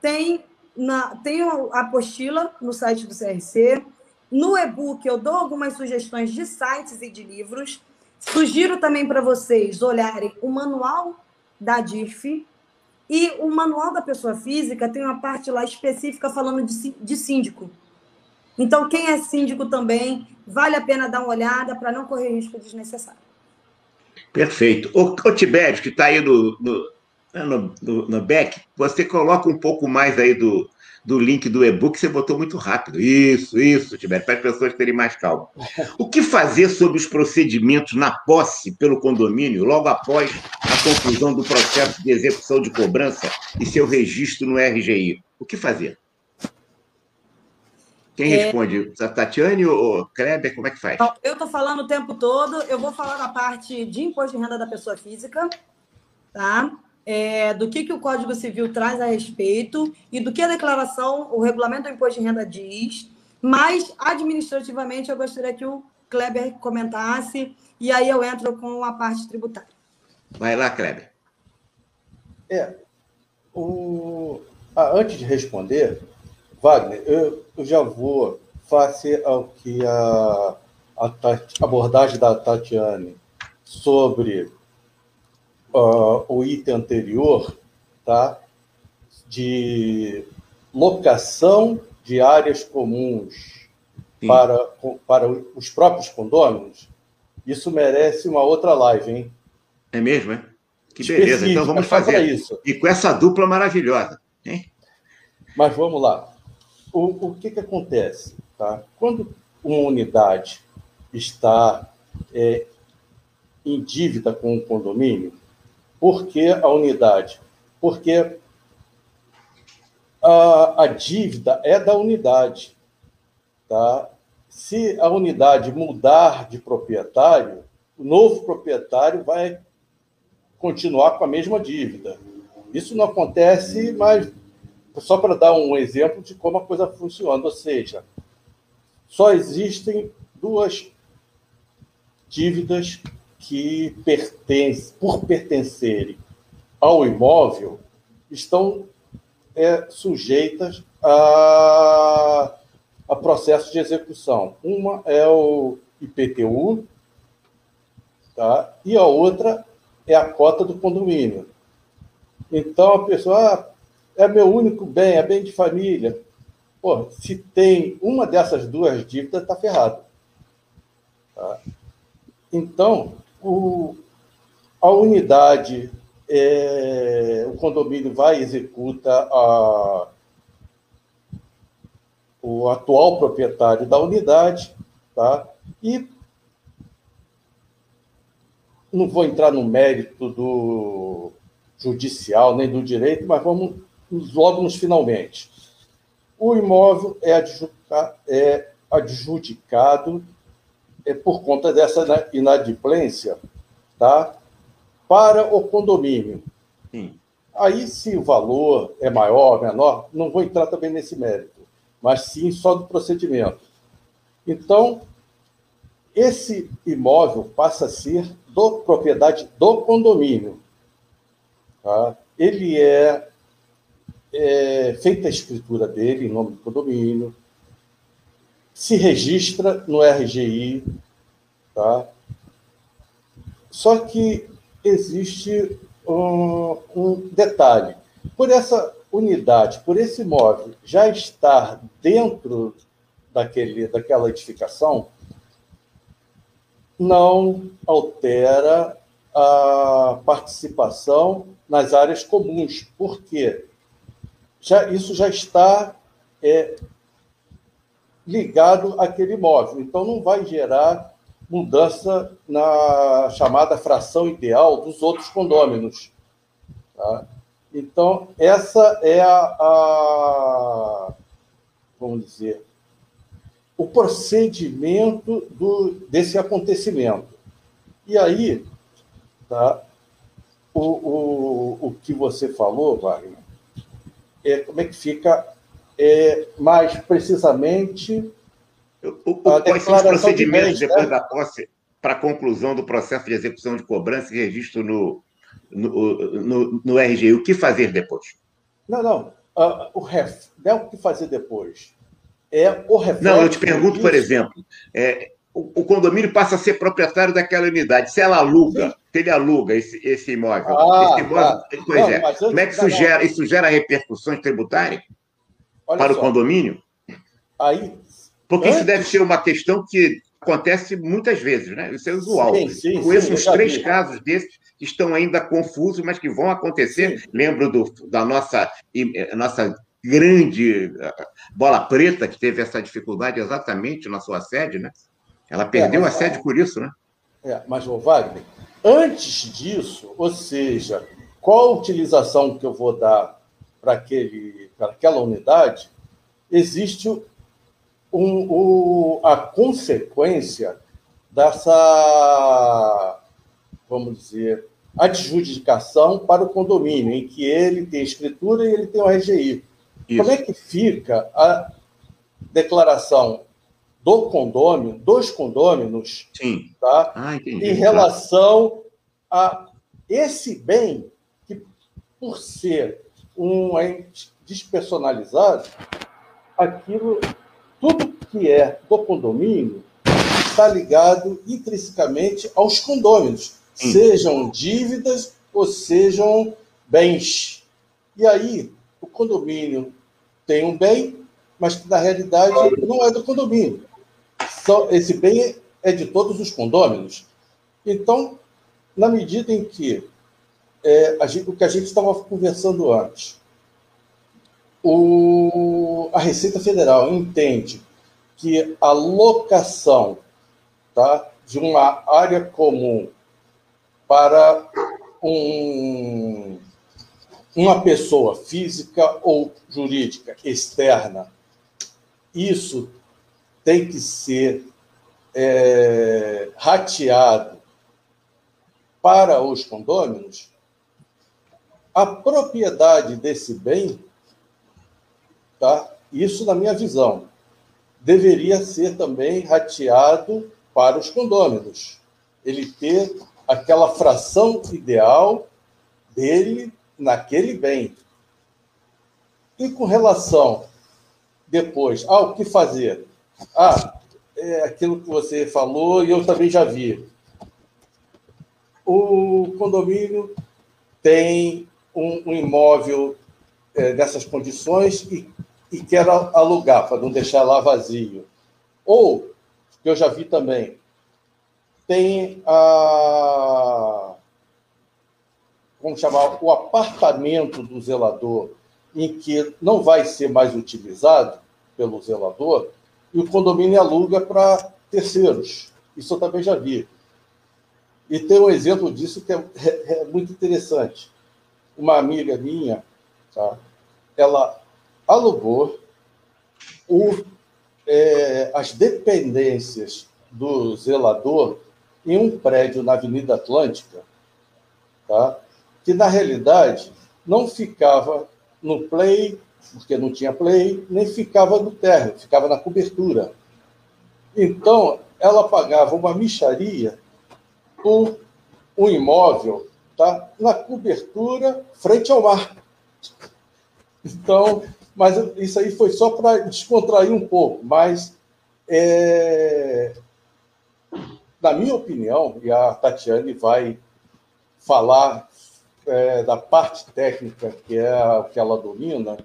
tem, na, tem a apostila no site do CRC. No e-book, eu dou algumas sugestões de sites e de livros. Sugiro também para vocês olharem o manual da DIRF e o manual da pessoa física tem uma parte lá específica falando de, de síndico. Então, quem é síndico também, vale a pena dar uma olhada para não correr risco desnecessário. Perfeito. O, o que está aí no, no, né, no, no, no back, você coloca um pouco mais aí do, do link do e-book, você botou muito rápido. Isso, isso, Tibério, para as pessoas terem mais calma. O que fazer sobre os procedimentos na posse pelo condomínio logo após a conclusão do processo de execução de cobrança e seu registro no RGI? O que fazer? Quem é... responde? A Tatiane ou Kleber? Como é que faz? Eu estou falando o tempo todo. Eu vou falar da parte de imposto de renda da pessoa física, tá? É, do que, que o Código Civil traz a respeito e do que a declaração, o regulamento do imposto de renda diz, mas administrativamente eu gostaria que o Kleber comentasse e aí eu entro com a parte tributária. Vai lá, Kleber. É, o... ah, antes de responder, Wagner, eu, eu já vou face ao que a, a abordagem da Tatiane sobre uh, o item anterior, tá? de locação de áreas comuns para, para os próprios condôminos, isso merece uma outra live, hein? É mesmo, é? Que beleza. Então vamos fazer isso. E com essa dupla maravilhosa, hein? Mas vamos lá. O, o que, que acontece? Tá? Quando uma unidade está é, em dívida com o condomínio, por que a unidade? Porque a, a dívida é da unidade. Tá? Se a unidade mudar de proprietário, o novo proprietário vai continuar com a mesma dívida. Isso não acontece, mas só para dar um exemplo de como a coisa funciona, ou seja, só existem duas dívidas que pertencem, por pertencerem ao imóvel, estão é, sujeitas a, a processo de execução. Uma é o IPTU, tá? e a outra é a cota do condomínio. Então a pessoa ah, é meu único bem, é bem de família. Pô, se tem uma dessas duas dívidas, está ferrado. Tá? Então, o, a unidade, é, o condomínio vai executa a, o atual proprietário da unidade, tá? e não vou entrar no mérito do judicial nem do direito, mas vamos logo nos finalmente o imóvel é, é adjudicado é, por conta dessa inadimplência tá? para o condomínio. Sim. Aí, se o valor é maior, menor, não vou entrar também nesse mérito, mas sim só do procedimento. Então, esse imóvel passa a ser do propriedade do condomínio. Tá? Ele é é feita a escritura dele em nome do condomínio, se registra no RGI, tá? Só que existe um, um detalhe. Por essa unidade, por esse imóvel já estar dentro daquele, daquela edificação, não altera a participação nas áreas comuns. Por quê? já, isso já está é, ligado àquele imóvel. Então, não vai gerar mudança na chamada fração ideal dos outros condôminos. Tá? Então, essa é a, a, vamos dizer, o procedimento do, desse acontecimento. E aí, tá, o, o, o que você falou, Wagner, é, como é que fica é, mais precisamente. O, o, quais são os procedimentos de depois né? da posse para a conclusão do processo de execução de cobrança e registro no, no, no, no RGI? O que fazer depois? Não, não. Uh, o ref, não é o que fazer depois. É o reflexo. Não, eu te pergunto, por exemplo, é, o, condomínio passa a ser proprietário daquela unidade. Se ela aluga, Sim. se ele aluga esse, esse imóvel, ah, esse imóvel tá. pois não, é. Como é que isso gera, isso gera repercussões tributárias Olha para só. o condomínio? Aí, Porque antes... isso deve ser uma questão que acontece muitas vezes, né? Isso é usual. Sim, sim, Conheço uns três vi. casos desses que estão ainda confusos, mas que vão acontecer. Sim. Lembro do, da nossa, nossa grande ah, bola preta, que teve essa dificuldade exatamente na sua sede, né? Ela perdeu é, a sede por isso, né? É, mas, ô Wagner, antes disso, ou seja, qual a utilização que eu vou dar para aquela unidade, existe um, um, a consequência dessa, vamos dizer, adjudicação para o condomínio, em que ele tem escritura e ele tem o RGI. Isso. Como é que fica a declaração do condômino, dos condôminos, Sim. Tá? Ah, em relação a esse bem que, por ser um ente despersonalizado, aquilo, tudo que é do condomínio está ligado intrinsecamente aos condôminos, Sim. sejam dívidas ou sejam bens. E aí, o condomínio tem um bem, mas que na realidade não é do condomínio. Esse bem é de todos os condôminos. Então, na medida em que é, gente, o que a gente estava conversando antes, o, a Receita Federal entende que a locação tá, de uma área comum para um, uma pessoa física ou jurídica externa, isso tem que ser é, rateado para os condôminos, a propriedade desse bem, tá? isso na minha visão, deveria ser também rateado para os condôminos. Ele ter aquela fração ideal dele naquele bem. E com relação depois ao que fazer? Ah, é aquilo que você falou e eu também já vi. O condomínio tem um, um imóvel é, nessas condições e, e quer alugar para não deixar lá vazio. Ou, que eu já vi também, tem a vamos chamar, o apartamento do zelador, em que não vai ser mais utilizado pelo zelador, e o condomínio aluga para terceiros. Isso eu também já vi. E tem um exemplo disso que é, é, é muito interessante. Uma amiga minha, tá? ela alugou o, é, as dependências do zelador em um prédio na Avenida Atlântica, tá? que na realidade não ficava no play, porque não tinha play, nem ficava no térreo, ficava na cobertura. Então, ela pagava uma micharia por um imóvel tá, na cobertura frente ao mar. Então, mas isso aí foi só para descontrair um pouco, mas é, na minha opinião, e a Tatiane vai falar é, da parte técnica, que é o que ela domina,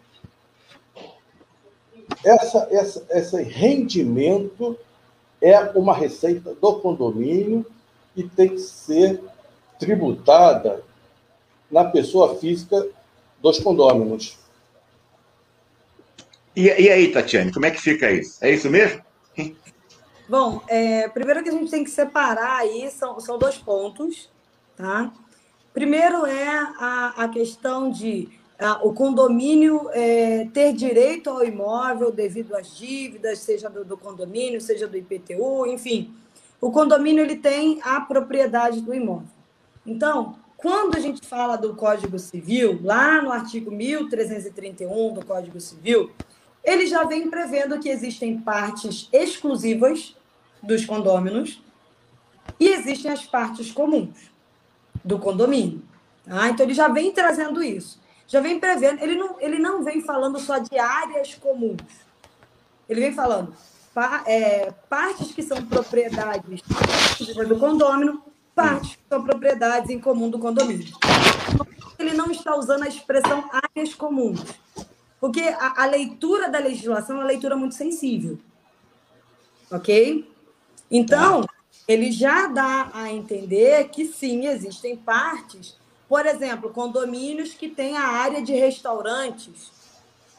essa, essa, esse rendimento é uma receita do condomínio e tem que ser tributada na pessoa física dos condôminos. E, e aí, Tatiane, como é que fica isso? É isso mesmo? Bom, é, primeiro que a gente tem que separar aí são, são dois pontos, tá? Primeiro é a, a questão de a, o condomínio é, ter direito ao imóvel devido às dívidas, seja do, do, condomínio, seja do IPTU, enfim. O condomínio ele tem a propriedade do imóvel. Então, quando a gente fala do Código Civil, lá no artigo 1331 do Código Civil, ele já vem prevendo que existem partes exclusivas dos condôminos e existem as partes comuns do condomínio. Tá? Então, ele já vem trazendo isso. Já vem prevendo. Ele não, ele não vem falando só de áreas comuns. Ele vem falando pa, é, partes que são propriedades do condomínio, partes que são propriedades em comum do condomínio. Ele não está usando a expressão áreas comuns. Porque a, a leitura da legislação é uma leitura muito sensível. Ok? Então, ele já dá a entender que sim, existem partes, por exemplo, condomínios que têm a área de restaurantes,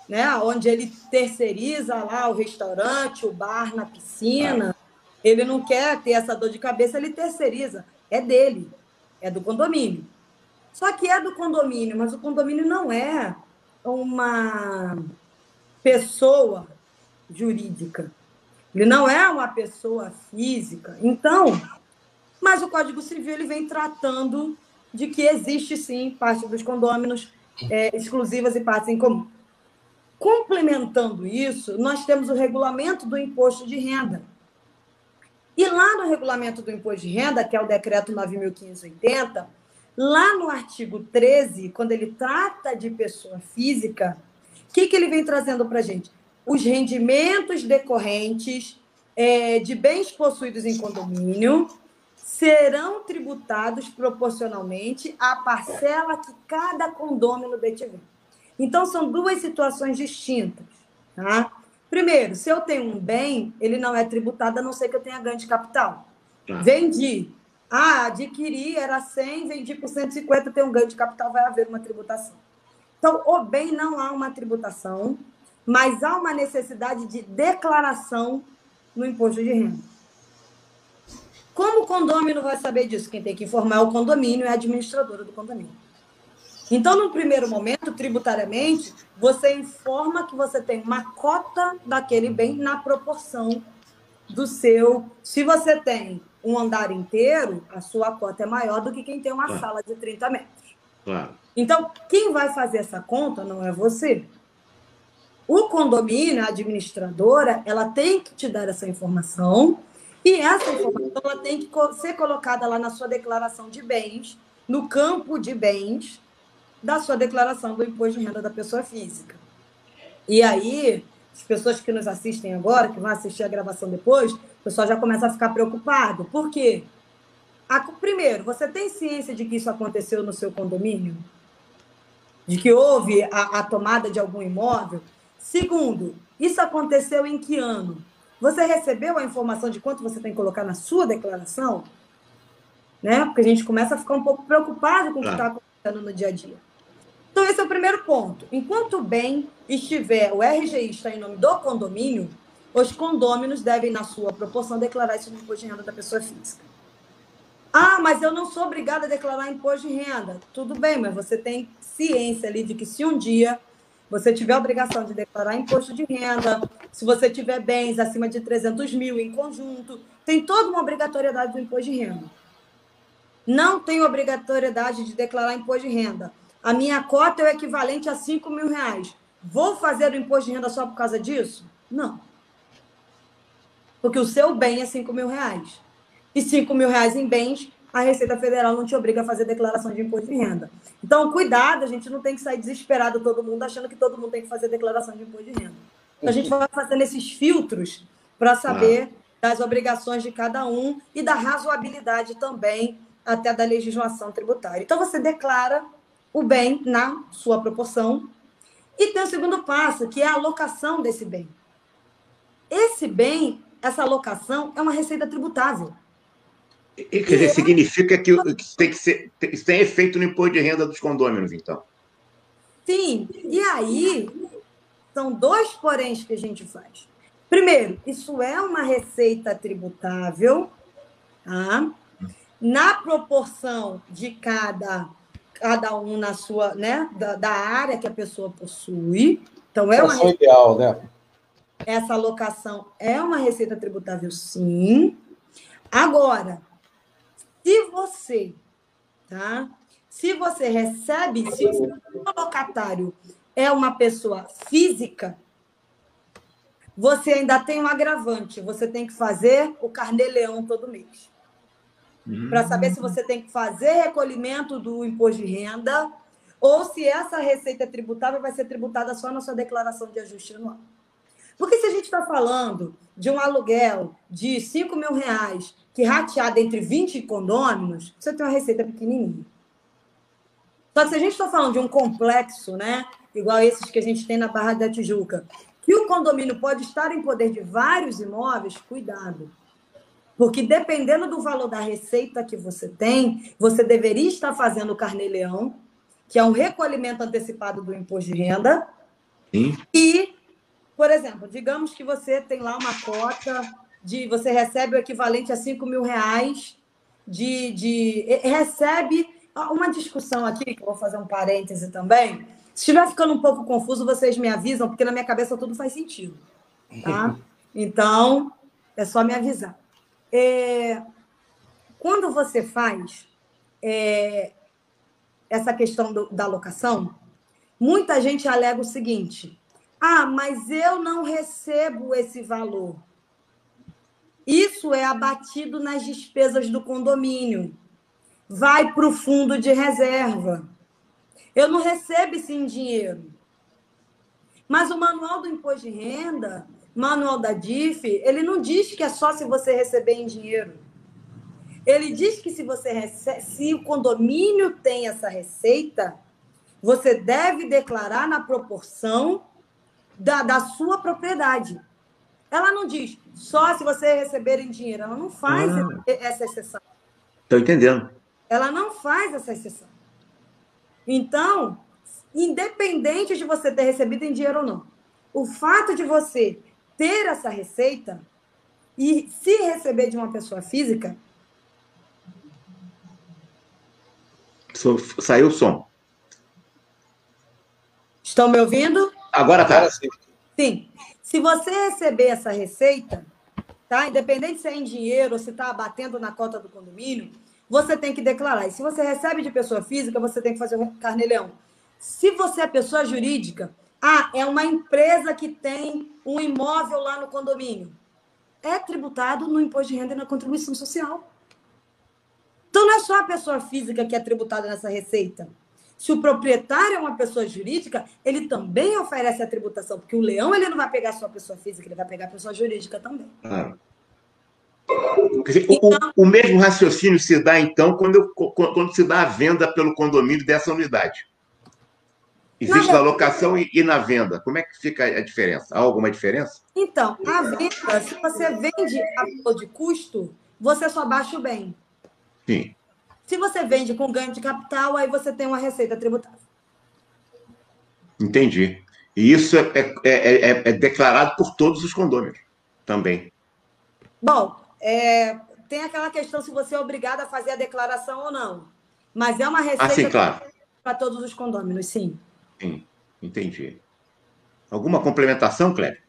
né, onde ele terceiriza lá o restaurante, o bar na piscina. Ele não quer ter essa dor de cabeça, ele terceiriza. É dele, é do condomínio. Só que é do condomínio, mas o condomínio não é uma pessoa jurídica. Ele não é uma pessoa física. Então, mas o Código Civil ele vem tratando de que existe sim parte dos condôminos é, exclusivas e partes em comum. Complementando isso, nós temos o regulamento do imposto de renda. E lá no regulamento do imposto de renda, que é o decreto 9.580, lá no artigo 13, quando ele trata de pessoa física, o que, que ele vem trazendo para a gente? Os rendimentos decorrentes é, de bens possuídos em condomínio serão tributados proporcionalmente à parcela que cada condômino detiver. Então, são duas situações distintas. Tá? Primeiro, se eu tenho um bem, ele não é tributado a não ser que eu tenha ganho de capital. Tá. Vendi. Ah, adquiri, era 100, vendi por 150, tem um ganho de capital, vai haver uma tributação. Então, o bem não há uma tributação, mas há uma necessidade de declaração no imposto de renda. Como o condômino vai saber disso? Quem tem que informar é o condomínio, é a administradora do condomínio. Então, no primeiro momento, tributariamente, você informa que você tem uma cota daquele bem na proporção do seu. Se você tem um andar inteiro, a sua cota é maior do que quem tem uma claro. sala de 30 metros. Claro. Então, quem vai fazer essa conta não é você. O condomínio, a administradora, ela tem que te dar essa informação e essa informação ela tem que ser colocada lá na sua declaração de bens, no campo de bens da sua declaração do imposto de renda da pessoa física. E aí, as pessoas que nos assistem agora, que vão assistir a gravação depois, o pessoal já começa a ficar preocupado. Por quê? Primeiro, você tem ciência de que isso aconteceu no seu condomínio? De que houve a, a tomada de algum imóvel? Segundo, isso aconteceu em que ano? Você recebeu a informação de quanto você tem que colocar na sua declaração? Né? Porque a gente começa a ficar um pouco preocupado com o que está acontecendo no dia a dia. Então, esse é o primeiro ponto. Enquanto o bem estiver, o RGI está em nome do condomínio, os condôminos devem, na sua proporção, declarar isso no imposto de renda da pessoa física. Ah, mas eu não sou obrigada a declarar imposto de renda. Tudo bem, mas você tem ciência ali de que se um dia você tiver a obrigação de declarar imposto de renda, se você tiver bens acima de 300 mil em conjunto, tem toda uma obrigatoriedade do imposto de renda. Não tem obrigatoriedade de declarar imposto de renda. A minha cota é o equivalente a 5 mil reais. Vou fazer o imposto de renda só por causa disso? Não. Porque o seu bem é 5 mil reais. E 5 mil reais em bens a Receita Federal não te obriga a fazer declaração de imposto de renda. Então, cuidado, a gente não tem que sair desesperado todo mundo achando que todo mundo tem que fazer declaração de imposto de renda. Então, a gente vai fazendo esses filtros para saber das obrigações de cada um e da razoabilidade também até da legislação tributária. Então, você declara o bem na sua proporção e tem o segundo passo, que é a alocação desse bem. Esse bem, essa alocação, é uma receita tributável. Quer dizer, significa que tem que ser, isso tem efeito no imposto de renda dos condôminos, então. Sim, e aí são dois poréns que a gente faz. Primeiro, isso é uma receita tributável, tá? na proporção de cada, cada um na sua, né, da, da área que a pessoa possui. Então, é uma receita, ideal, né? Essa alocação é uma receita tributável, sim. Agora, se você, tá? Se você recebe, se o locatário é uma pessoa física, você ainda tem um agravante. Você tem que fazer o carnê-leão todo mês. Uhum. Para saber se você tem que fazer recolhimento do imposto de renda ou se essa receita tributável vai ser tributada só na sua declaração de ajuste anual. Porque se a gente está falando de um aluguel de 5 mil reais que rateado entre 20 condôminos, você tem uma receita pequenininha. Só que se a gente está falando de um complexo, né, igual esses que a gente tem na Barra da Tijuca, que o condomínio pode estar em poder de vários imóveis, cuidado. Porque dependendo do valor da receita que você tem, você deveria estar fazendo o carnê-leão, que é um recolhimento antecipado do imposto de renda. Sim. E, por exemplo, digamos que você tem lá uma cota de você recebe o equivalente a 5 mil reais de, de recebe uma discussão aqui, que eu vou fazer um parêntese também. Se estiver ficando um pouco confuso, vocês me avisam, porque na minha cabeça tudo faz sentido. Tá? Então, é só me avisar. É, quando você faz, é, essa questão do, da locação, muita gente alega o seguinte: ah, mas eu não recebo esse valor. Isso é abatido nas despesas do condomínio. Vai para o fundo de reserva. Eu não recebo isso em dinheiro. Mas o manual do imposto de renda, manual da DIF, ele não diz que é só se você receber em dinheiro. Ele diz que se você recebe, se o condomínio tem essa receita, você deve declarar na proporção da, da sua propriedade. Ela não diz só se você receber em dinheiro. Ela não faz ah. essa exceção. Estou entendendo. Ela não faz essa exceção. Então, independente de você ter recebido em dinheiro ou não, o fato de você ter essa receita e se receber de uma pessoa física. Saiu o som. Estão me ouvindo? Agora tá. Sim. Se você receber essa receita, tá? Independente se é em dinheiro ou se está abatendo na cota do condomínio, você tem que declarar. E se você recebe de pessoa física, você tem que fazer o carneleão. Se você é pessoa jurídica, ah, é uma empresa que tem um imóvel lá no condomínio. É tributado no imposto de renda e na contribuição social. Então não é só a pessoa física que é tributada nessa receita. Se o proprietário é uma pessoa jurídica, ele também oferece a tributação, porque o leão ele não vai pegar só a pessoa física, ele vai pegar a pessoa jurídica também. Ah. Dizer, então, o, o, mesmo raciocínio se dá, então, quando, quando se dá a venda pelo condomínio dessa unidade. Existe na, na locação e, e, na venda. Como é que fica a diferença? Há alguma diferença? Então, a venda, se você vende a valor de custo, você só baixa o bem. Sim. Se você vende com ganho de capital, aí você tem uma receita tributável. Entendi. E isso é, é, é, é declarado por todos os condôminos também. Bom, tem aquela questão se você é obrigado a fazer a declaração ou não. Mas é uma receita ah, sim, claro. para todos os condôminos, sim. Sim, entendi. Alguma complementação, Cléber?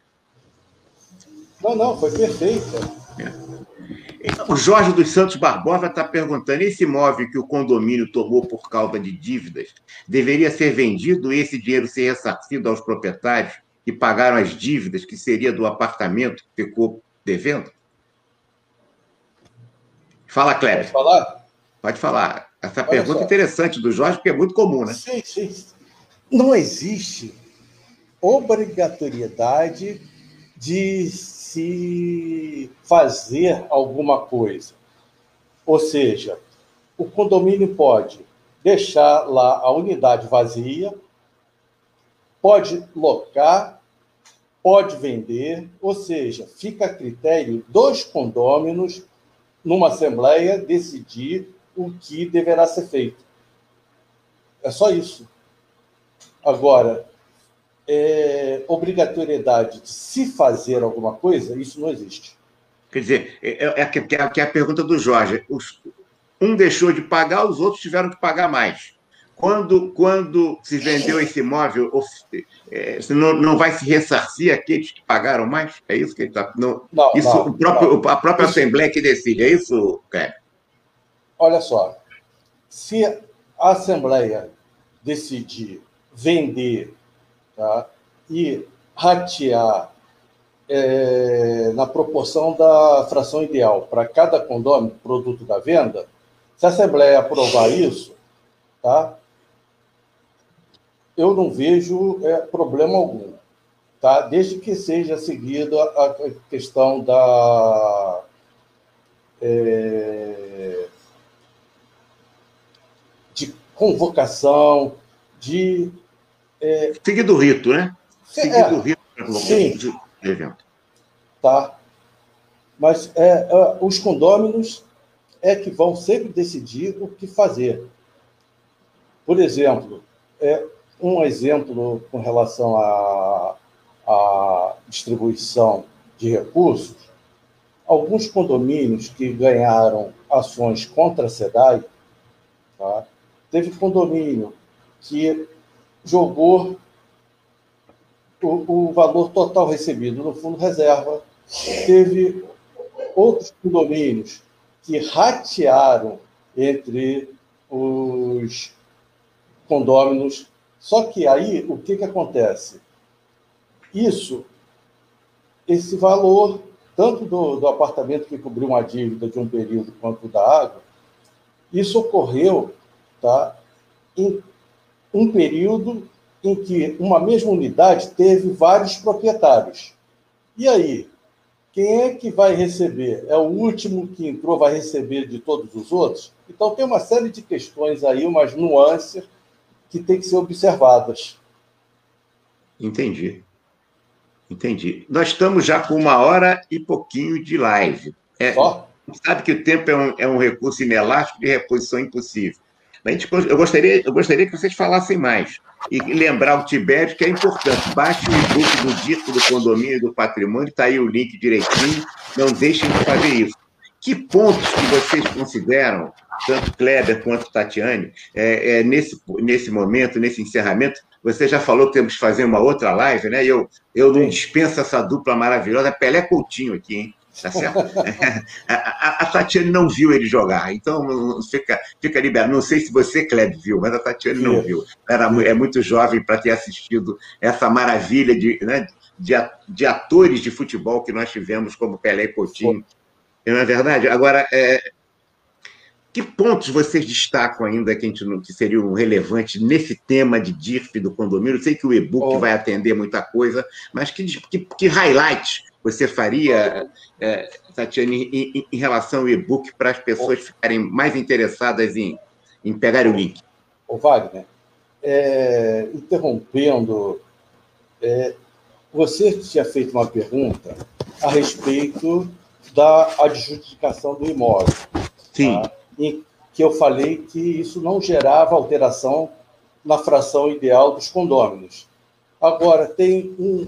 Não, não, foi perfeito. É. O Jorge dos Santos Barbosa está perguntando: esse imóvel que o condomínio tomou por causa de dívidas deveria ser vendido e esse dinheiro ser ressarcido aos proprietários que pagaram as dívidas, que seria do apartamento que ficou devendo? Fala, Cléber. Pode falar? Pode falar. Essa Olha pergunta é interessante do Jorge, porque é muito comum, né? Sim, sim. Não existe obrigatoriedade de se fazer alguma coisa. Ou seja, o condomínio pode deixar lá a unidade vazia, pode locar, pode vender, ou seja, fica a critério dos condôminos, numa assembleia, decidir o que deverá ser feito. É só isso. Agora, é, obrigatoriedade de se fazer alguma coisa, isso não existe. Quer dizer, é, é, é, é a pergunta do Jorge. Os, um deixou de pagar, os outros tiveram que pagar mais. Quando, quando se vendeu esse imóvel, é, não, não vai se ressarcir aqueles que pagaram mais? É isso que ele está. Não, não, isso não, próprio, não. A própria isso... Assembleia que decide, é isso, Cleber? Olha só. Se a Assembleia decidir vender tá? e ratear é, na proporção da fração ideal para cada condomínio produto da venda, se a Assembleia aprovar isso, tá? eu não vejo é, problema algum, tá? desde que seja seguida a questão da. É, de convocação, de é... Seguido o rito, né? Seguido é, o rito sim. de evento. Tá. Mas é, é, os condôminos é que vão sempre decidir o que fazer. Por exemplo, é, um exemplo com relação à, à distribuição de recursos, alguns condomínios que ganharam ações contra a SEDAI, tá? teve condomínio que jogou o, o valor total recebido no fundo reserva. Teve outros condomínios que ratearam entre os condôminos. Só que aí, o que, que acontece? Isso, esse valor, tanto do, do apartamento que cobriu uma dívida de um período quanto da água, isso ocorreu tá, em um período em que uma mesma unidade teve vários proprietários. E aí, quem é que vai receber? É o último que entrou, vai receber de todos os outros? Então, tem uma série de questões aí, umas nuances que tem que ser observadas. Entendi. Entendi. Nós estamos já com uma hora e pouquinho de live. É, Só? Sabe que o tempo é um, é um recurso inelástico de reposição impossível. Eu, gostaria, eu gostaria que vocês falassem mais e lembrar o Tibério que é importante. Baixe o e-book do Dito do Condomínio do Patrimônio, está aí o link direitinho. Não deixem de fazer isso. Que pontos que vocês consideram, tanto Kleber quanto Tatiane, é, é, nesse, nesse momento, nesse encerramento? Você já falou que temos que fazer uma outra live, né? Eu, eu não dispenso essa dupla maravilhosa. Pelé Coutinho aqui, hein? Tá certo? a, a, a, Tatiane não viu ele jogar, então fica, fica liberado. Não sei se você, Kleber, viu, mas a Tatiane não viu. Era, é muito jovem para ter assistido essa maravilha de, né, de, de, atores de futebol que nós tivemos, como Pelé e Coutinho. Não é verdade? Agora, é, que pontos vocês destacam ainda que, gente, que seriam relevantes nesse tema de DIRF do condomínio? Eu sei que o e-book oh. vai atender muita coisa, mas que, que, que highlights você faria, é, Tatiane, em, em, relação ao e-book para as pessoas ficarem mais interessadas em, em pegar o link? Ô, Wagner, é, interrompendo, é, você tinha feito uma pergunta a respeito da adjudicação do imóvel. Sim. Tá? Em que eu falei que isso não gerava alteração na fração ideal dos condôminos. Agora, tem um,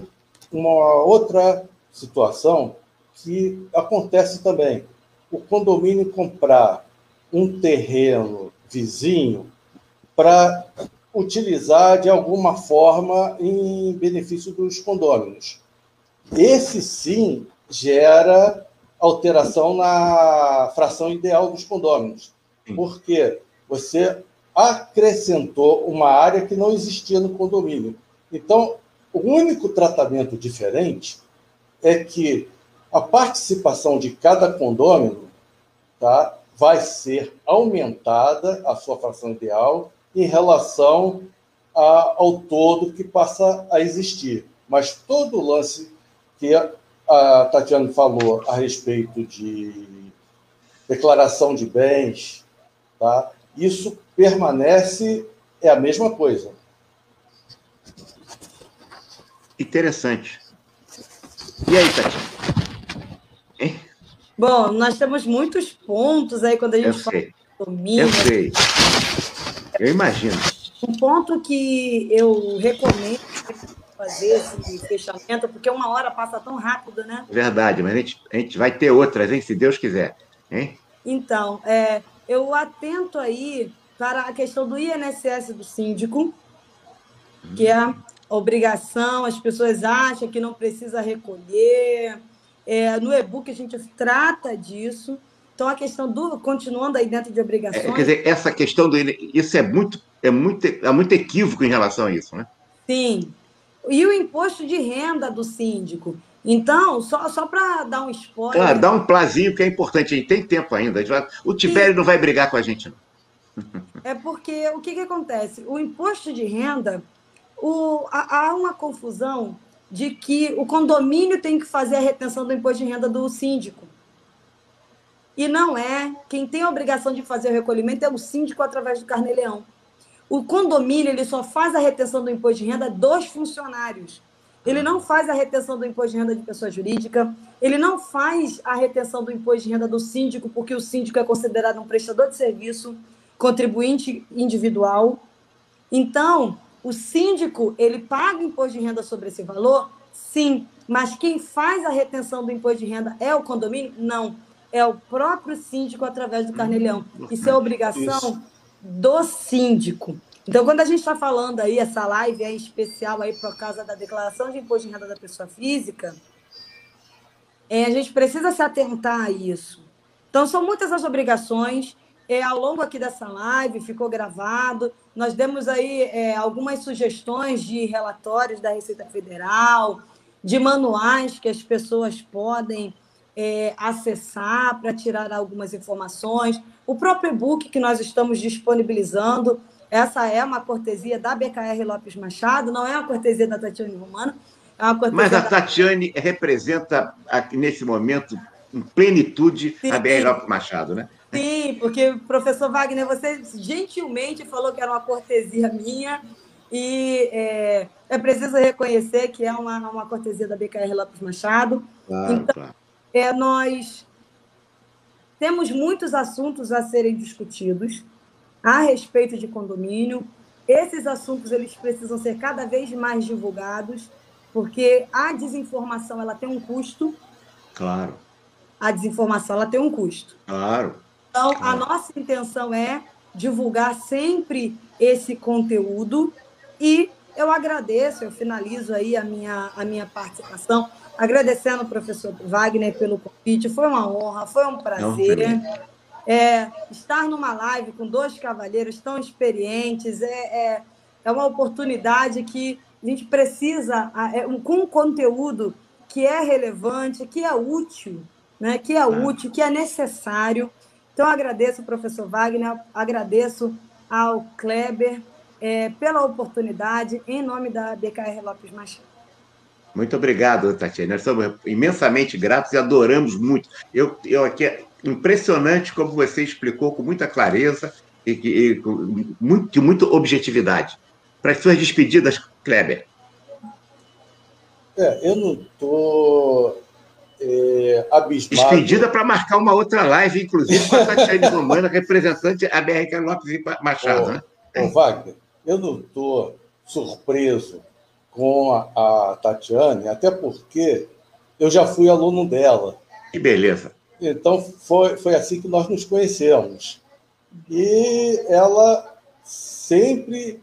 uma outra situação que acontece também. O condomínio comprar um terreno vizinho para utilizar de alguma forma em benefício dos condôminos. Esse sim gera alteração na fração ideal dos condôminos, porque você acrescentou uma área que não existia no condomínio. Então, o único tratamento diferente é que a participação de cada condômino tá, vai ser aumentada, a sua fração ideal, em relação a, ao todo que passa a existir. Mas todo o lance que a, a Tatiana falou a respeito de declaração de bens, tá, isso permanece, é a mesma coisa. Interessante. E aí, Tati? Bom, nós temos muitos pontos aí quando a gente eu fala sei. domínio. Eu sei. Eu imagino. Um ponto que eu recomendo fazer esse fechamento, porque uma hora passa tão rápido, né? Verdade, mas a gente, a gente vai ter outras, hein? Se Deus quiser. Hein? Então, é, eu atento aí para a questão do INSS do síndico, que é obrigação, as pessoas acham que não precisa recolher. É, no e-book a gente trata disso. Então, a questão do. Continuando aí dentro de obrigações. É, quer dizer, essa questão do. Isso é muito, é muito, é muito equívoco em relação a isso, né? Sim. E o imposto de renda do síndico. Então, só, só para dar um spoiler. Claro, dá um plazinho que é importante. A gente tem tempo ainda. Vai... O Tibério não vai brigar com a gente, não. É porque o que, que acontece? O imposto de renda o, há uma confusão de que o condomínio tem que fazer a retenção do imposto de renda do síndico. E não é. Quem tem a obrigação de fazer o recolhimento é o síndico através do carnê-leão. O condomínio ele só faz a retenção do imposto de renda dos funcionários. Ele não faz a retenção do imposto de renda de pessoa jurídica, ele não faz a retenção do imposto de renda do síndico, porque o síndico é considerado um prestador de serviço, contribuinte individual. Então, o síndico, ele paga imposto de renda sobre esse valor? Sim. Mas quem faz a retenção do imposto de renda é o condomínio? Não. É o próprio síndico através do carnelhão. Hum, Isso é obrigação Isso. do síndico. Então, quando a gente está falando aí, essa live é especial aí por causa da declaração de imposto de renda da pessoa física, é, a gente precisa se atentar a isso. Então, são muitas as obrigações é, ao longo aqui dessa live, ficou gravado. Nós demos aí é, algumas sugestões de relatórios da Receita Federal, de manuais que as pessoas podem é, acessar para tirar algumas informações. O próprio e-book que nós estamos disponibilizando, essa é uma cortesia da BKR Lopes Machado, não é uma cortesia da Tatiane Romano. É uma cortesia Mas a Tatiane da... representa, nesse momento, em plenitude, Sim. a BR Lopes Machado, né? Sim, porque, professor Wagner, você gentilmente falou que era uma cortesia minha, e é, é preciso reconhecer que é uma, uma cortesia da BKR Lopes Machado. Claro, então, claro. É, nós temos muitos assuntos a serem discutidos a respeito de condomínio. Esses assuntos eles precisam ser cada vez mais divulgados, porque a desinformação ela tem um custo. Claro. A desinformação ela tem um custo. Claro. Então, a nossa intenção é divulgar sempre esse conteúdo e eu agradeço, eu finalizo aí a minha, a minha participação, agradecendo ao professor Wagner pelo convite. Foi uma honra, foi um prazer. É, estar numa live com dois cavalheiros tão experientes é, é, é uma oportunidade que a gente precisa, é, com um conteúdo que é relevante, que é útil, né, que é, é. útil, que é necessário. Então, agradeço ao professor Wagner, agradeço ao Kleber é, pela oportunidade, em nome da BKR Lopes Machado. Muito obrigado, Tatiana. Nós somos imensamente gratos e adoramos muito. Eu, eu aqui é impressionante como você explicou com muita clareza e, e com muito, muita objetividade. Para as suas despedidas, Kleber. É, eu não estou é, abismado. Despedida para marcar uma outra live, inclusive com a Tatiana Romana, representante da BRK Lopes Machado. né? ô Wagner, eu não estou surpreso com a, a Tatiane, até porque eu já fui aluno dela. Que beleza. Então, foi, foi assim que nós nos conhecemos. E ela sempre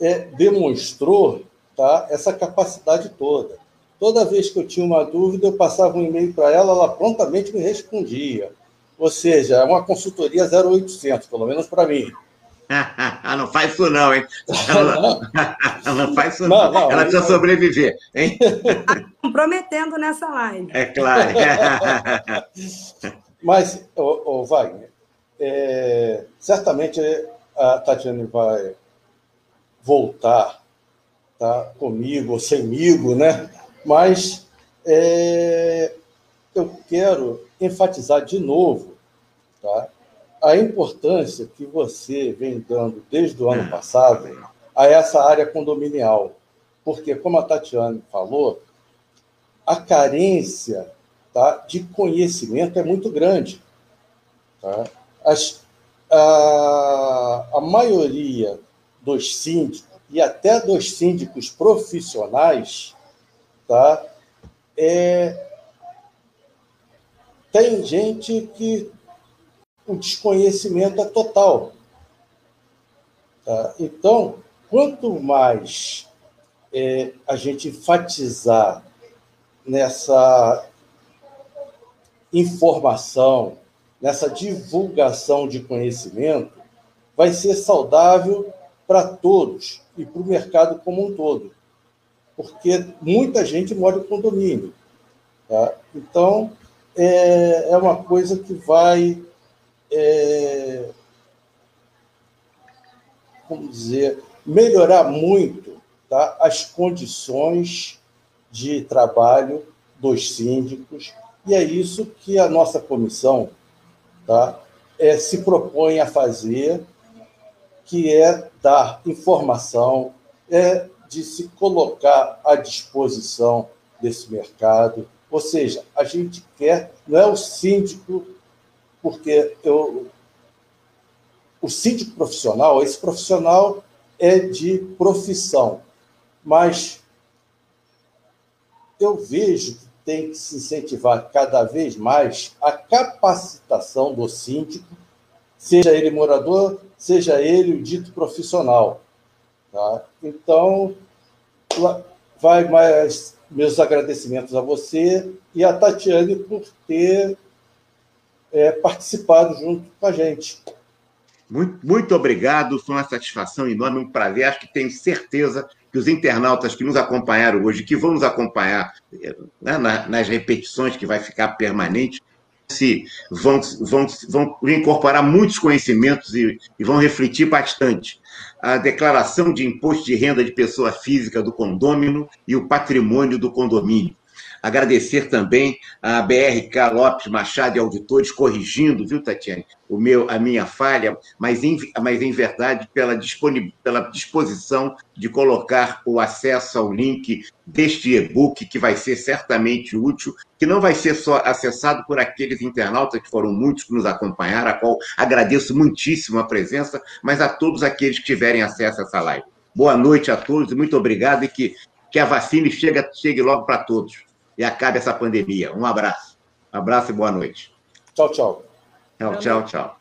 é, demonstrou tá, essa capacidade toda. Toda vez que eu tinha uma dúvida, eu passava um e-mail para ela, ela prontamente me respondia. Ou seja, é uma consultoria 0800, pelo menos para mim. não faz isso não, hein? Ela, ela não faz isso não. não. não ela precisa sobreviver, hein? Comprometendo nessa live. É claro. Mas, ô, ô Wagner, é, certamente a Tatiane vai voltar tá, comigo ou semigo, né? Mas é, eu quero enfatizar de novo tá, a importância que você vem dando desde o ano passado a essa área condominial. Porque, como a Tatiane falou, a carência tá, de conhecimento é muito grande. Tá? As, a, a maioria dos síndicos, e até dos síndicos profissionais, tá, é, tem gente que o desconhecimento é total. Tá? Então, quanto mais é, a gente enfatizar nessa informação, nessa divulgação de conhecimento, vai ser saudável para todos e para o mercado como um todo. Porque muita gente mora em condomínio. Tá? Então, é, é uma coisa que vai é, como dizer, melhorar muito tá, as condições de trabalho dos síndicos, e é isso que a nossa comissão tá, é, se propõe a fazer, que é dar informação, é de se colocar à disposição desse mercado. Ou seja, a gente quer, não é o síndico porque eu, o síndico profissional, esse profissional é de profissão, mas eu vejo que tem que se incentivar cada vez mais a capacitação do síndico, seja ele morador, seja ele o dito profissional. Tá? Então, vai mais meus agradecimentos a você e a Tatiane por ter é, participado junto com a gente. Muito, muito obrigado, foi uma satisfação enorme, um prazer. Acho que tenho certeza que os internautas que nos acompanharam hoje, que vão nos acompanhar né, nas repetições, que vai ficar permanente, se vão, vão, vão incorporar muitos conhecimentos e, e vão refletir bastante. A declaração de imposto de renda de pessoa física do condômino e o patrimônio do condomínio. Agradecer também a BRK Lopes Machado e auditores corrigindo, viu, Tatiane, o meu, a minha falha, mas em, mas em verdade pela, pela disposição de colocar o acesso ao link deste e-book, que vai ser certamente útil, que não vai ser só acessado por aqueles internautas, que foram muitos que nos acompanharam, a qual agradeço muitíssimo a presença, mas a todos aqueles que tiverem acesso a essa live. Boa noite a todos muito obrigado e que, que a vacina chegue, chegue logo para todos e acabe essa pandemia. Um abraço. Um abraço e boa noite. Tchau, tchau. Tchau, tchau, tchau.